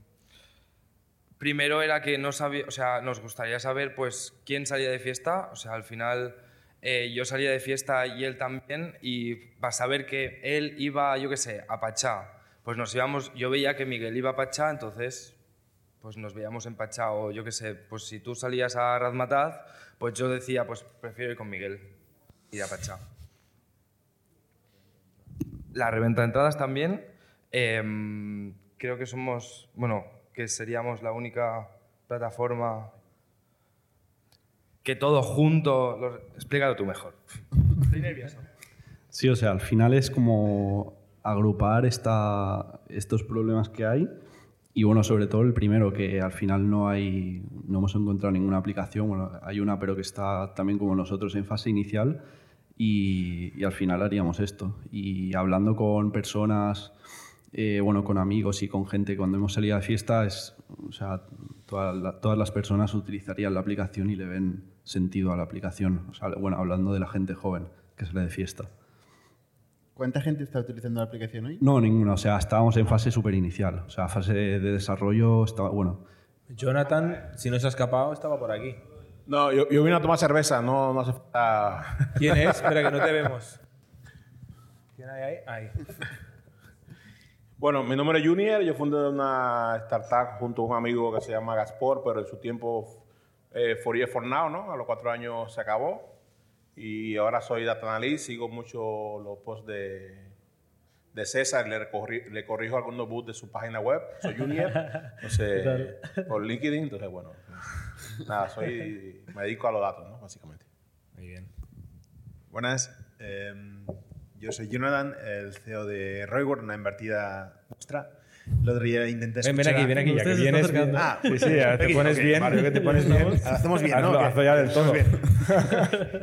primero era que no sabía, o sea, nos gustaría saber pues quién salía de fiesta. O sea, al final eh, yo salía de fiesta y él también, y para saber que él iba, yo qué sé, a Pachá, pues nos íbamos, yo veía que Miguel iba a Pachá, entonces pues nos veíamos en Pachá, o yo qué sé, pues si tú salías a Razmataz, pues yo decía, pues prefiero ir con Miguel, ir a Pachá la reventa de entradas también. Eh, creo que somos, bueno, que seríamos la única plataforma que todo junto... Lo, explícalo tú mejor. [laughs] Estoy nervioso. Sí, o sea, al final es como agrupar esta, estos problemas que hay y bueno, sobre todo el primero, que al final no hay, no hemos encontrado ninguna aplicación, bueno, hay una pero que está también como nosotros en fase inicial, y, al final haríamos esto. Y hablando con personas, eh, bueno, con amigos y con gente cuando hemos salido de fiesta, es, o sea, toda todas las personas utilizarían la aplicación y le ven sentido a la aplicación. O sea, bueno, hablando de la gente joven que sale de fiesta. ¿Cuánta gente está utilizando la aplicación hoy? No, ninguna. O sea, estábamos en fase súper inicial. O sea, fase de desarrollo estaba, bueno. Jonathan, si no se ha escapado, estaba por aquí. No, yo, yo, vine a tomar cerveza, no, no hace falta. ¿Quién es? [laughs] Espera, que no te vemos. ¿Quién hay ahí? Ahí. Bueno, mi nombre es Junior, yo fundé una startup junto a un amigo que se llama Gaspor, pero en su tiempo eh, For Year For Now, ¿no? A los cuatro años se acabó. Y ahora soy data analyst, sigo mucho los posts de, de César, le, corri, le corrijo algunos bugs de su página web. Soy Junior, [laughs] entonces, por LinkedIn, entonces bueno. Nada, soy, me dedico a los datos, ¿no? Básicamente. Muy bien. Buenas. Eh, yo soy Jonathan, el CEO de Royworld, una invertida nuestra. El otro día intenté ven, ven, aquí, ven aquí, ya que vienes bien. Ah, sí, sí, ya te pones okay, bien, vale. que te pones bien. Hacemos bien, ¿no? Hazlo, ya del todo.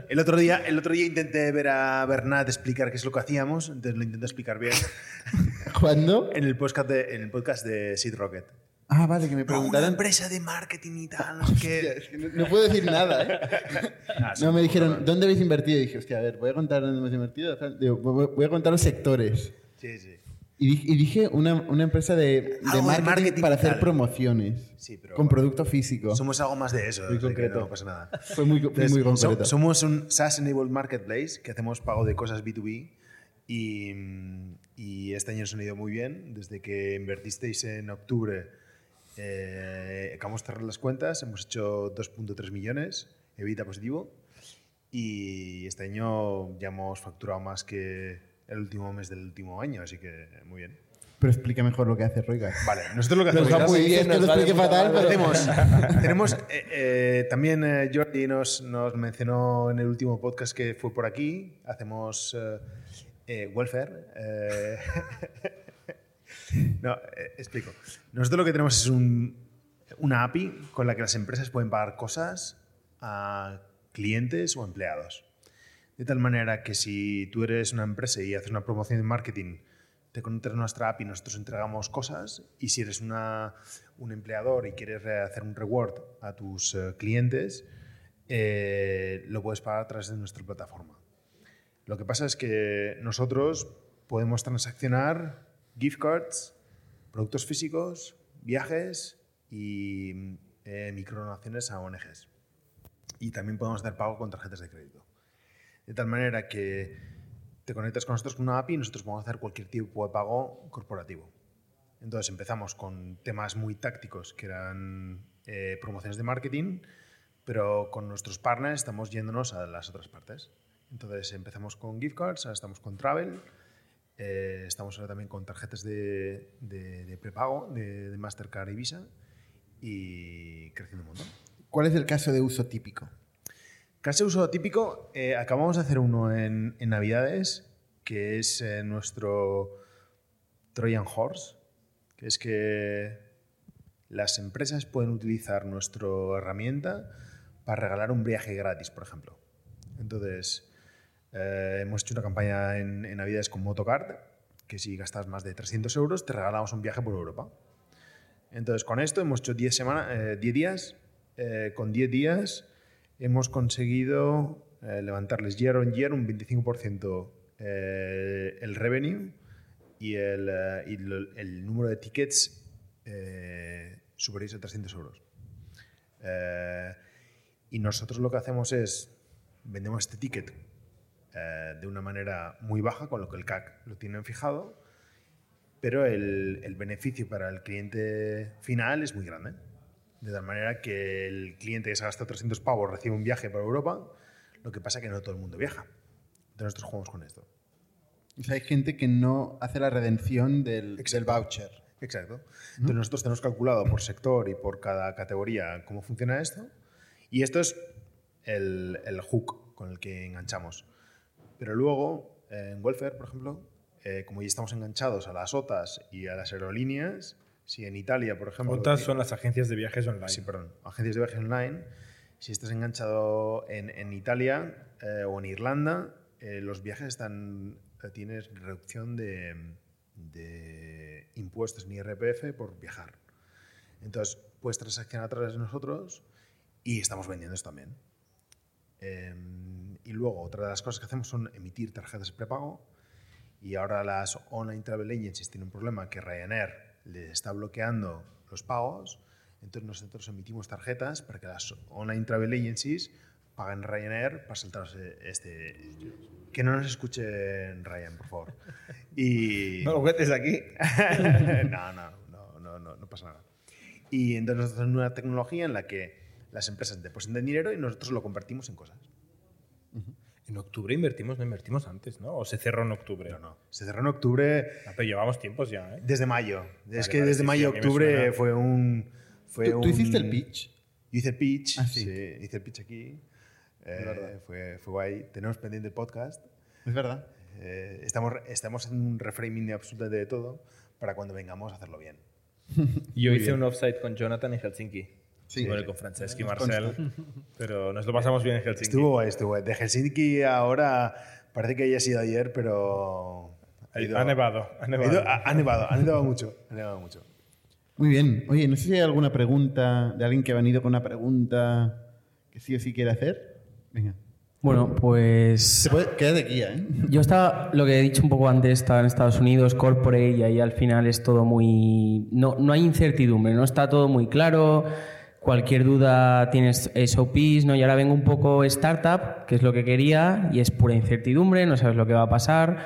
el, otro día, el otro día intenté ver a Bernat explicar qué es lo que hacíamos, entonces lo intenté explicar bien. [laughs] ¿Cuándo? En el podcast de, en el podcast de Seed Rocket. Ah, vale, que me Con una preguntaron. empresa de marketing y tal, no que no, puedo decir nada, ¿eh? [laughs] Ah, no, me dijeron, ¿dónde habéis invertido? Y dije, hostia, a ver, voy a contar dónde hemos invertido. Digo, voy voy a contar los sectores. Sí, sí. Y dije, una, una empresa de, de marketing, marketing para hacer tal. promociones. Sí, pero con bueno, producto físico. Somos algo más de eso. Muy concreto. No pasa nada. [laughs] Fue muy, Entonces, muy concreto. somos un SaaS-enabled marketplace que hacemos pago de cosas B2B y, y este año nos ha ido muy bien. Desde que invertisteis en octubre, eh, acabamos de cerrar las cuentas, hemos hecho 2.3 millones, evita positivo, y este año ya hemos facturado más que el último mes del último año, así que muy bien. Pero explica mejor lo que hace Roiga. Vale, nosotros lo que Nos hacemos va muy bien, que lo explique fatal, pero... Hacemos- [laughs] tenemos, eh, eh, también eh, Jordi nos, nos mencionó en el último podcast que fue por aquí, hacemos eh, eh, welfare. eh, [laughs] no, explico. Nosotros lo que tenemos es un- una API con la que las empresas pueden pagar cosas a clientes o empleados. De tal manera que si tú eres una empresa y haces una promoción de marketing, te conectas a nuestra API, nosotros entregamos cosas y si eres una, un empleador y quieres hacer un reward a tus eh, clientes, eh, lo puedes pagar a través de nuestra plataforma. Lo que pasa es que nosotros podemos transaccionar gift cards, productos físicos, viajes y eh, microdonaciones a ONGs. Y también podemos hacer pago con tarjetas de crédito. De tal manera que te conectas con nosotros con una API y nosotros podemos hacer cualquier tipo de pago corporativo. Entonces empezamos con temas muy tácticos que eran eh, promociones de marketing, pero con nuestros partners estamos yéndonos a las otras partes. Entonces empezamos con gift cards, ahora estamos con travel, eh, estamos ahora también con tarjetas de, de- prepago de, de Mastercard y Visa y creciendo un montón. ¿Cuál es el caso de uso típico? Caso de uso típico, eh, acabamos de hacer uno en, en Navidades, que es eh, nuestro Trojan Horse, que es que las empresas pueden utilizar nuestra herramienta para regalar un viaje gratis, por ejemplo. Entonces, eh, hemos hecho una campaña en, en Navidades con Motocard, que si gastas más de 300 euros, te regalamos un viaje por Europa. Entonces, con esto hemos hecho 10, semana- eh, 10 días. con 10 días hemos conseguido eh, levantarles year on year un 25% eh, el revenue y el, eh, número de tickets superiores a 300 euros. Y nosotros lo que hacemos es vendemos este ticket de una manera muy baja, con lo que el CAC lo tienen fijado, pero el beneficio para el cliente final es muy grande. De tal manera que el cliente que se ha gastado 300 pavos recibe un viaje para Europa, lo que pasa que no todo el mundo viaja. Entonces nosotros jugamos con esto. O sea, hay gente que no hace la redención del, del voucher. Exacto. Entonces nosotros tenemos calculado por sector y por cada categoría cómo funciona esto. Y esto es el, el hook con el que enganchamos. Pero luego, en Welfare, por ejemplo, eh, como ya estamos enganchados a las OTAs y a las aerolíneas, si en Italia, por ejemplo... OTAs son las agencias de viajes online. Sí, perdón. Agencias de viajes online. Si estás enganchado en, en Italia eh, o en Irlanda, eh, los viajes están eh, tienes reducción de, de impuestos en IRPF por viajar. Entonces, puedes transaccionar a través de nosotros y estamos vendiendo esto también. Eh, y luego, otra de las cosas que hacemos son emitir tarjetas de prepago. Y ahora las online travel agencies tienen un problema que Ryanair les está bloqueando los pagos. Entonces nosotros emitimos tarjetas para que las online travel agencies paguen Ryanair para saltarse este... Que no nos escuchen Ryan, por favor. Y... No lo cuentes aquí. [laughs] no, no, no, no, no, pasa nada. Y entonces nosotros tenemos una tecnología en la que las empresas depositan dinero y nosotros lo convertimos en cosas. En octubre invertimos, no invertimos antes, ¿no? ¿O se cerró en octubre? No, no. Se cerró en octubre. pero llevamos tiempos ya, ¿eh? Desde mayo. Vale, es que vale, desde sí, mayo sí, octubre fue un. Fue ¿Tú- tú un- hiciste el pitch? Yo hice el pitch. Ah, sí. sí. hice el pitch aquí. Eh, verdad. fue, fue guay. Tenemos pendiente el podcast. Es verdad. Eh, estamos, estamos en un reframing de absolutamente de todo para cuando vengamos a hacerlo bien. [laughs] Yo Muy hice bien. un offsite con Jonathan en Helsinki. Sí. Bueno, con Franceschi y Marcel. Pero nos lo pasamos bien en Helsinki. Estuvo guay, estuvo guay. De Helsinki ahora parece que haya sido ayer, pero. Ha nevado, ha nevado. ido- ha, ha nevado, ha nevado mucho. Ha nevado mucho. Muy bien. Oye, no sé si hay alguna pregunta de alguien que ha venido con una pregunta que sí o sí quiere hacer. Venga. Bueno, pues. Se puede, quédate aquí, ¿eh? Yo estaba, lo que he dicho un poco antes, estaba en Estados Unidos, corporate, y ahí al final es todo muy. No, no hay incertidumbre, no está todo muy claro. Cualquier duda tienes SOPs, ¿no? Y ahora vengo un poco startup, que es lo que quería, y es pura incertidumbre, no sabes lo que va a pasar.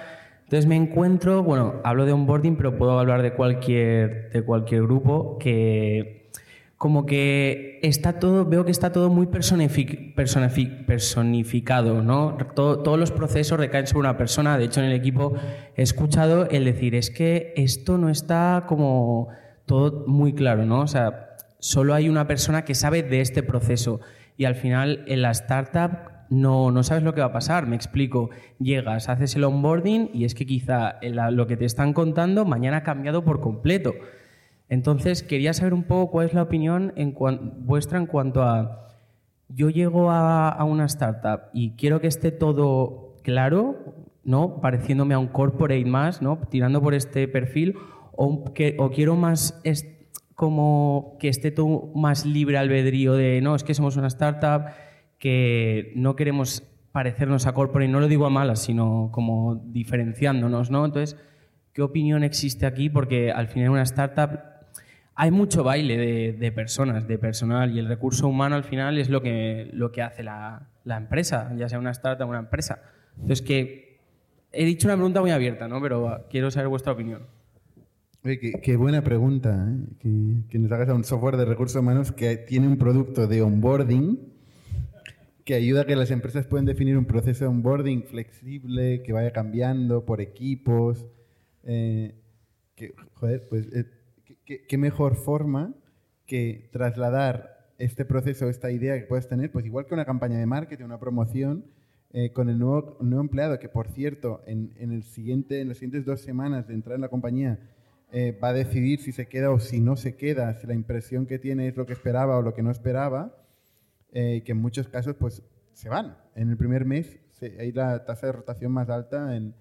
Entonces me encuentro, bueno, hablo de onboarding, pero puedo hablar de cualquier, de cualquier grupo que como que está todo, veo que está todo muy personific- personifi- personificado, ¿no? Todo- todos los procesos recaen sobre una persona. De hecho, en el equipo he escuchado el decir, es que esto no está como todo muy claro, ¿no? O sea, solo hay una persona que sabe de este proceso. Y al final, en la startup, no, no sabes lo que va a pasar. Me explico. Llegas, haces el onboarding y es que quizá la- lo que te están contando mañana ha cambiado por completo. Entonces, quería saber un poco cuál es la opinión en vuestra en cuanto a, yo llego a, a una startup y quiero que esté todo claro, ¿no? Pareciéndome a un corporate más, ¿no? Tirando por este perfil, o, que, o quiero más como que esté todo más libre albedrío de, no, es que somos una startup, que no queremos parecernos a corporate, no lo digo a malas, sino como diferenciándonos, ¿no? Entonces, ¿qué opinión existe aquí? Porque al final una startup hay mucho baile de, de personas, de personal, y el recurso humano al final es lo que, lo que hace la, la empresa, ya sea una startup o una empresa. Entonces, que he dicho una pregunta muy abierta, ¿no? Pero quiero saber vuestra opinión. Oye, qué, qué buena pregunta, ¿eh? que, que nos hagas a un software de recursos humanos que tiene un producto de onboarding que ayuda a que las empresas puedan definir un proceso de onboarding flexible, que vaya cambiando por equipos. eh, que, joder, pues eh, qué- mejor forma que trasladar este proceso, esta idea que puedes tener, pues igual que una campaña de marketing, una promoción, eh, con el nuevo, nuevo empleado, que por cierto, en, en el siguiente, en las siguientes dos semanas de entrar en la compañía, eh, va a decidir si se queda o si no se queda, si la impresión que tiene es lo que esperaba o lo que no esperaba, eh, que en muchos casos pues se van. En el primer mes hay la tasa de rotación más alta en,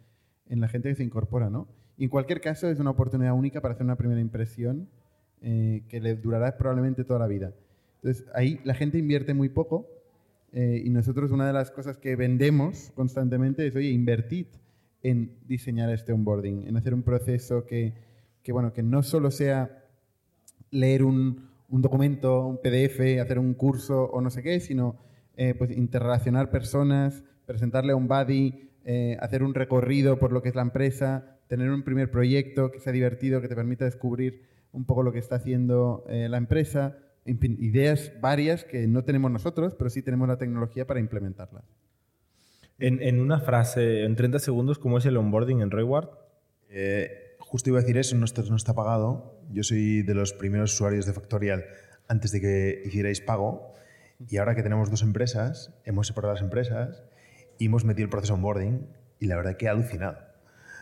en la gente que se incorpora, ¿no? Y en cualquier caso es una oportunidad única para hacer una primera impresión eh, que le durará probablemente toda la vida. Entonces ahí la gente invierte muy poco eh, y nosotros una de las cosas que vendemos constantemente es, oye, invertid en diseñar este onboarding, en hacer un proceso que, que, bueno, que no solo sea leer un, un documento, un PDF, hacer un curso o no sé qué, sino eh, pues interrelacionar personas, presentarle a un buddy, eh, hacer un recorrido por lo que es la empresa, tener un primer proyecto que sea divertido, que te permita descubrir un poco lo que está haciendo eh, la empresa, en fin, ideas varias que no tenemos nosotros, pero sí tenemos la tecnología para implementarlas. En, en una frase, en 30 segundos, ¿cómo es el onboarding en Reward? Eh, justo iba a decir eso, no está, no está pagado. Yo soy de los primeros usuarios de Factorial antes de que hicierais pago. Y ahora que tenemos dos empresas, hemos separado las empresas y hemos metido el proceso onboarding y la verdad que he alucinado.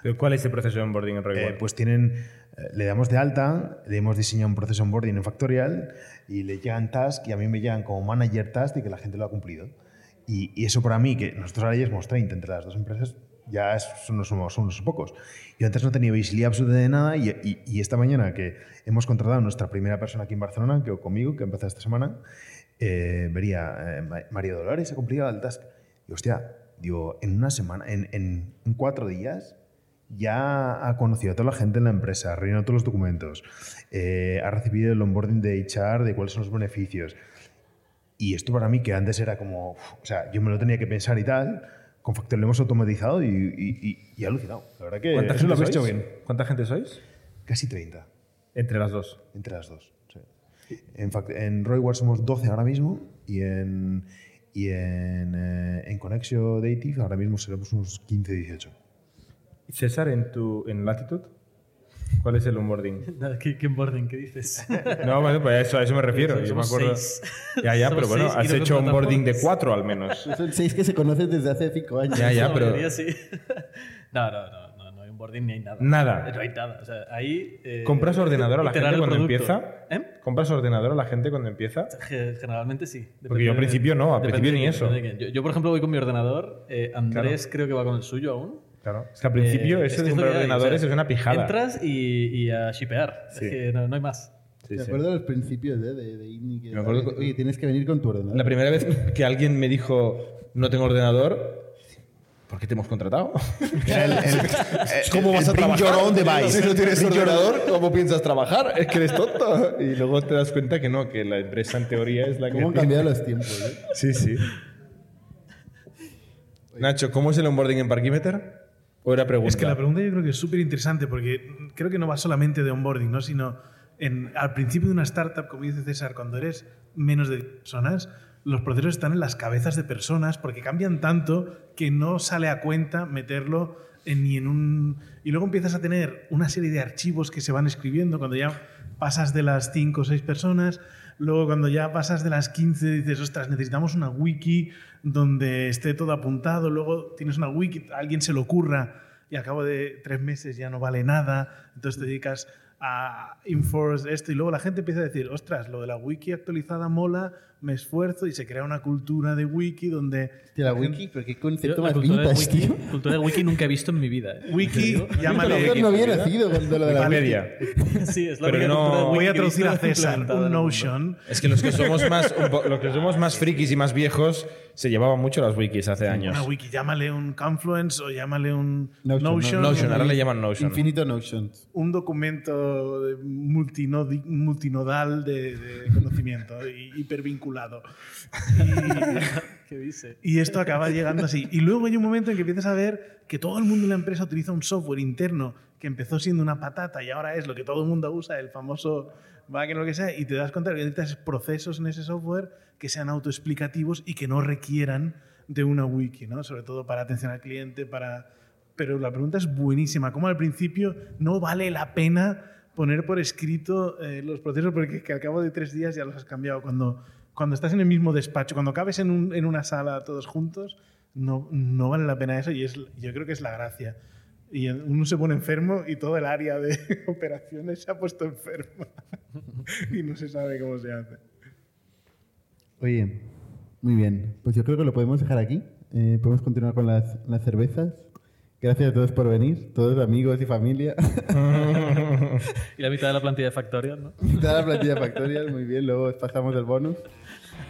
¿Pero ¿Cuál es el proceso de onboarding en Reward? Eh, pues tienen, eh, le damos de alta, le hemos diseñado un proceso onboarding en Factorial y le llegan tasks y a mí me llegan como manager tasks de que la gente lo ha cumplido. Y, y eso para mí, que nosotros ahora ya somos 30 entre las dos empresas, ya unos- somos, unos pocos. Yo antes no tenía visibilidad absoluta de nada y, y- y esta mañana que hemos contratado a nuestra primera persona aquí en Barcelona, que conmigo, que empezó esta semana, eh, vería, eh, Ma- María Dolores ha cumplido el task. Y hostia, digo, en una semana, en- en cuatro días, ya ha conocido a toda la gente en la empresa, ha rellenado todos los documentos, eh, ha recibido el onboarding de HR, de cuáles son los beneficios. Y esto para mí, que antes era como, uf, o sea, yo me lo tenía que pensar y tal, con Factor lo hemos automatizado y, y, y- y he alucinado. La verdad que ¿Cuánta gente lo habéis hecho bien. ¿Cuánta gente sois? Casi 30. Entre las dos. Entre las dos, sí. En, fact- en Royward somos 12 ahora mismo y en, y en, eh, en Conexio Dative ahora mismo seremos unos 15, 18. César, en, tu, en Latitude, ¿cuál es el onboarding? [laughs] ¿Qué, qué onboarding? ¿Qué dices? No, bueno, pues a eso, a eso me refiero. Yo me acuerdo. seis. Ya, ya, Somos pero bueno, seis has hecho onboarding de cuatro al menos. [laughs] Son seis que se conocen desde hace cinco años. Ya, ya, pero- mayoría sí. [laughs] No, no, no, no, no hay onboarding ni hay nada. Nada. No hay nada. O sea, ahí. eh, ¿Compras ordenador a la gente cuando producto. empieza? ¿Eh? ¿Compras ordenador a la gente cuando empieza? Ge- Generalmente sí. Porque yo al principio no, al depende principio de ni eso. depende de. Yo, yo, por ejemplo, voy con mi ordenador. eh, Andrés creo que va con el suyo aún. Claro. Es que al principio eso es de que es lo comprar que hay, ordenadores es una pijada. Entras y, y a shipear. Sí. Es que no, no hay más. Me acuerdo de los principios de, de, de Inni, que Me acuerdo que- Oye, tienes que venir con tu ordenador. La primera vez que alguien me dijo, no tengo ordenador, ¿por qué te hemos contratado? El- el- ¿Cómo [laughs] el vas a bring trabajar? your own device. Si no tienes ordenador, ¿cómo piensas trabajar? Es que eres tonto. Y luego te das cuenta que no, que la empresa en teoría es la que... ¿Cómo han cambiado [laughs] los tiempos? eh? Sí, sí. Nacho, ¿cómo es el onboarding en Parkimeter? ¿O era pregunta? Es que la pregunta yo creo que es súper interesante porque creo que no va solamente de onboarding, ¿no? sino en, al principio de una startup, como dice César, cuando eres menos de 10 personas, los procesos están en las cabezas de personas porque cambian tanto que no sale a cuenta meterlo en, ni en un... Y luego empiezas a tener una serie de archivos que se van escribiendo cuando ya pasas de las 5 o 6 personas. Luego, cuando ya pasas de las 15, dices, ostras, necesitamos una wiki donde esté todo apuntado. Luego tienes una wiki, alguien se le ocurra y al cabo de tres meses ya no vale nada. Entonces te dedicas a enforce esto y luego la gente empieza a decir, ostras, lo de la wiki actualizada mola, me esfuerzo y se crea una cultura de wiki donde... Hostia, la wiki, pero qué concepto más de, vintage, wiki, tío. cultura de wiki nunca he visto en mi vida. ¿eh? Wiki, llámale- Yo no había nacido cuando lo de la Wikipedia. [laughs] Sí, es la Pero no- de Voy a traducir a César, un. Notion. Es que los que somos [laughs] más, los que somos más frikis y más viejos se llevaban mucho las wikis hace años. Una wiki, llámale un Confluence o llámale un Notion, Notion. Notion, ahora le llaman Notion. Infinito Notions. un documento de multinodal de, de conocimiento y. [laughs] ¿Qué dice? Y esto acaba llegando así. Y luego hay un momento en que empiezas a ver que todo el mundo en la empresa utiliza un software interno que empezó siendo una patata y ahora es lo que todo el mundo usa, el famoso backend o lo que sea, y te das cuenta de que necesitas procesos en ese software que sean autoexplicativos y que no requieran de una wiki, ¿no? Sobre todo para atención al cliente, para... Pero la pregunta es buenísima. ¿Cómo al principio no vale la pena poner por escrito eh, los procesos porque que al cabo de tres días ya los has cambiado? Cuando, cuando estás en el mismo despacho, cuando cabes en, un- en una sala todos juntos, no, no vale la pena eso y es, yo creo que es la gracia. Y uno se pone enfermo y todo el área de [laughs] operaciones se ha puesto enferma [laughs] y no se sabe cómo se hace. Oye, muy bien. Pues yo creo que lo podemos dejar aquí. Eh, podemos continuar con las, las cervezas. Gracias a todos por venir, todos amigos y familia. [laughs] Y la mitad de la plantilla de Factorial, ¿no? Toda la plantilla Factorial, muy bien. Luego os pasamos el bonus.